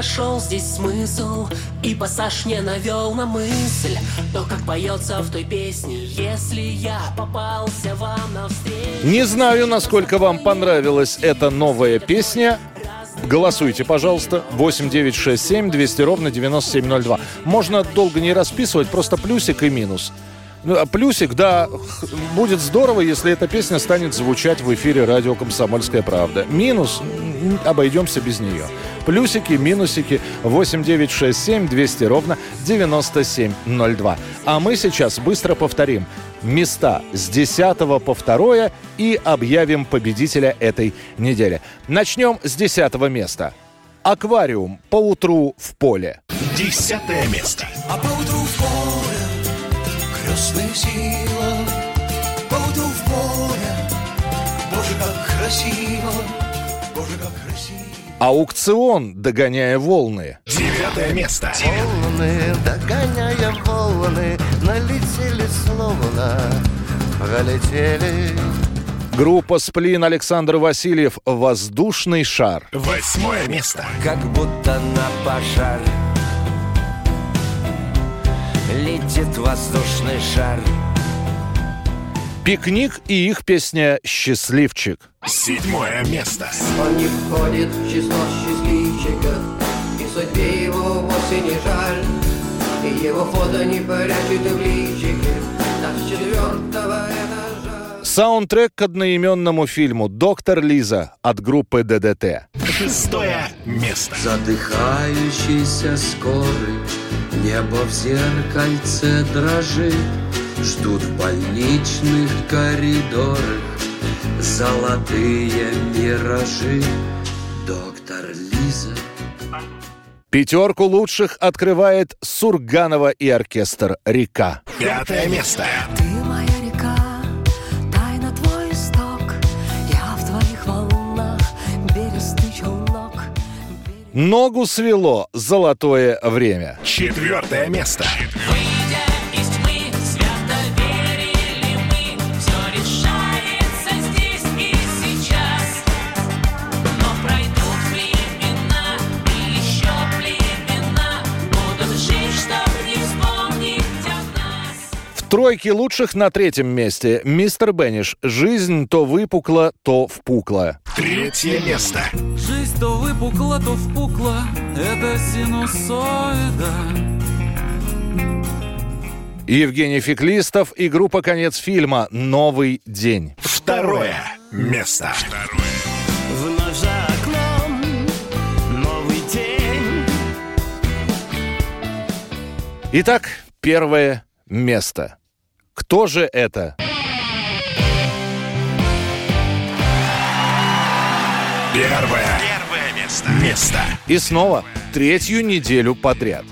нашел здесь смысл И пассаж не навел на мысль То, как поется в той песне Если я попался вам навстречу Не знаю, насколько вам понравилась эта новая песня. Голосуйте, пожалуйста. 8967 200 ровно 9702. Можно долго не расписывать, просто плюсик и минус. Ну, а плюсик, да, будет здорово, если эта песня станет звучать в эфире радио «Комсомольская правда». Минус, обойдемся без нее. Плюсики, минусики, 8967 200 ровно 9702. А мы сейчас быстро повторим места с 10 по 2 и объявим победителя этой недели. Начнем с 10 места. Аквариум по утру в поле. Десятое место. А поутру в поле крестная сила, поутру в поле, Боже, как красиво. Аукцион, догоняя волны. Девятое место. Волны, догоняя волны, налетели словно, пролетели. Группа «Сплин» Александр Васильев «Воздушный шар». Восьмое место. Как будто на пожар Летит воздушный шар Пикник и их песня «Счастливчик». Седьмое место. Он не входит в число счастливчиков И судьбе его вовсе не жаль И его фото не прячет в личике Так с четвертого этажа Саундтрек к одноименному фильму «Доктор Лиза» от группы ДДТ. Шестое место. Задыхающийся скорый Небо в зеркальце дрожит Ждут в больничных коридорах Золотые миражи Доктор Лиза Пятерку лучших открывает Сурганова и оркестр «Река». Пятое место. Ты моя река, тайна твой исток, я в твоих волнах, берестный челнок. Ногу свело «Золотое время». Четвертое место. Выйдя тройке лучших на третьем месте мистер Бенниш «Жизнь то выпукла, то впукла». Третье место. Жизнь то выпукла, то впукла Это синусоида Евгений Феклистов и группа «Конец фильма» «Новый день». Второе место. Вновь за окном новый день. Итак, первое место. Кто же это? Первое. Первое место. Место. И снова третью неделю подряд.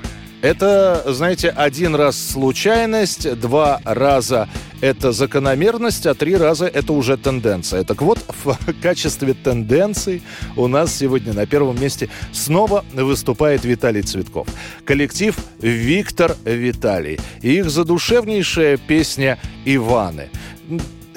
Это, знаете, один раз случайность, два раза это закономерность, а три раза это уже тенденция. Так вот, в качестве тенденции у нас сегодня на первом месте снова выступает Виталий Цветков. Коллектив «Виктор Виталий». И их задушевнейшая песня «Иваны»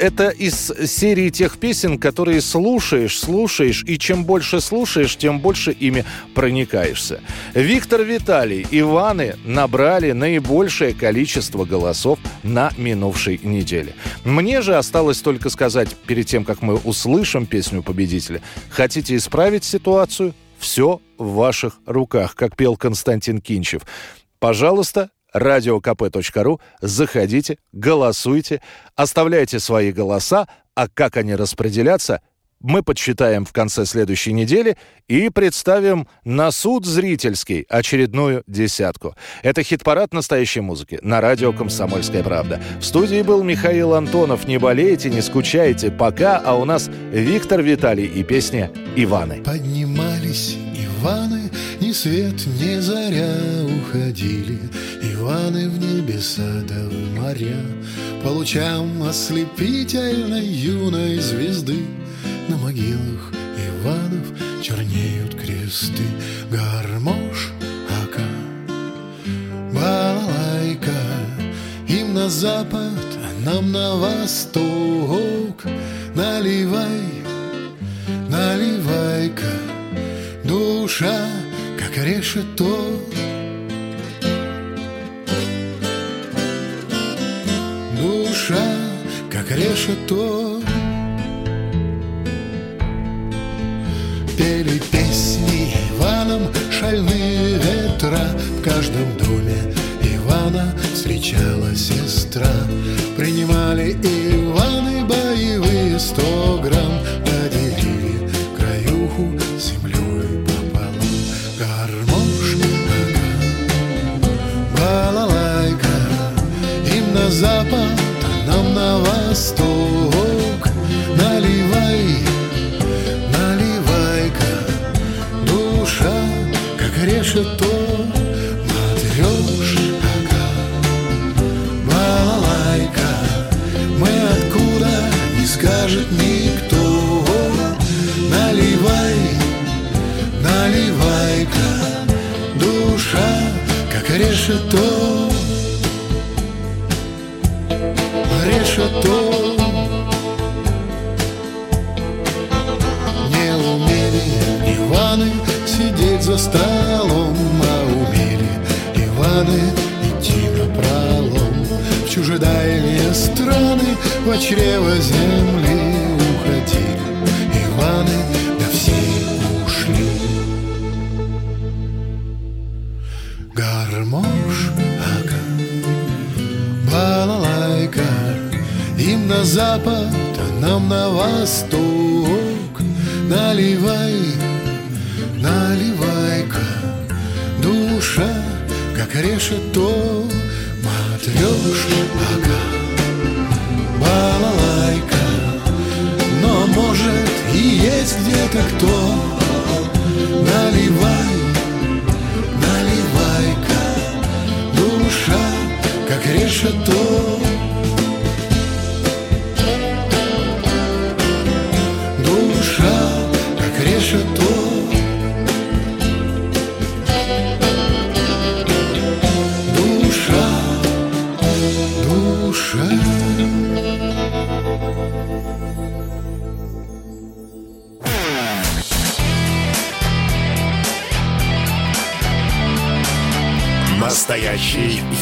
это из серии тех песен, которые слушаешь, слушаешь, и чем больше слушаешь, тем больше ими проникаешься. Виктор Виталий, Иваны набрали наибольшее количество голосов на минувшей неделе. Мне же осталось только сказать, перед тем, как мы услышим песню победителя, хотите исправить ситуацию? Все в ваших руках, как пел Константин Кинчев. Пожалуйста, радиокп.ру. Заходите, голосуйте, оставляйте свои голоса, а как они распределятся, мы подсчитаем в конце следующей недели и представим на суд зрительский очередную десятку. Это хит-парад настоящей музыки на радио «Комсомольская правда». В студии был Михаил Антонов. Не болейте, не скучайте. Пока, а у нас Виктор Виталий и песня «Иваны». Поднимались Иваны, ни свет, ни заря уходили. Иваны в небеса в моря, По лучам ослепительной юной звезды На могилах Иванов чернеют кресты. Гармош, ака, балалайка, Им на запад, а нам на восток. Наливай, наливай-ка, душа, как решето Душа, как решето В каждом доме Ивана встречала сестра. Принимали Иваны боевые сто грамм Поделили краюху землей пополам. Гармошка, балалайка Им на запад, а нам на восток решето Решето Не умели Иваны сидеть за столом А умели Иваны идти на пролом. В чужедальние страны В чрево земли на запад, а нам на восток. Наливай, наливай-ка Душа, как решето Матрешка, балалайка Но может и есть где-то кто. Наливай, наливай-ка Душа, как решето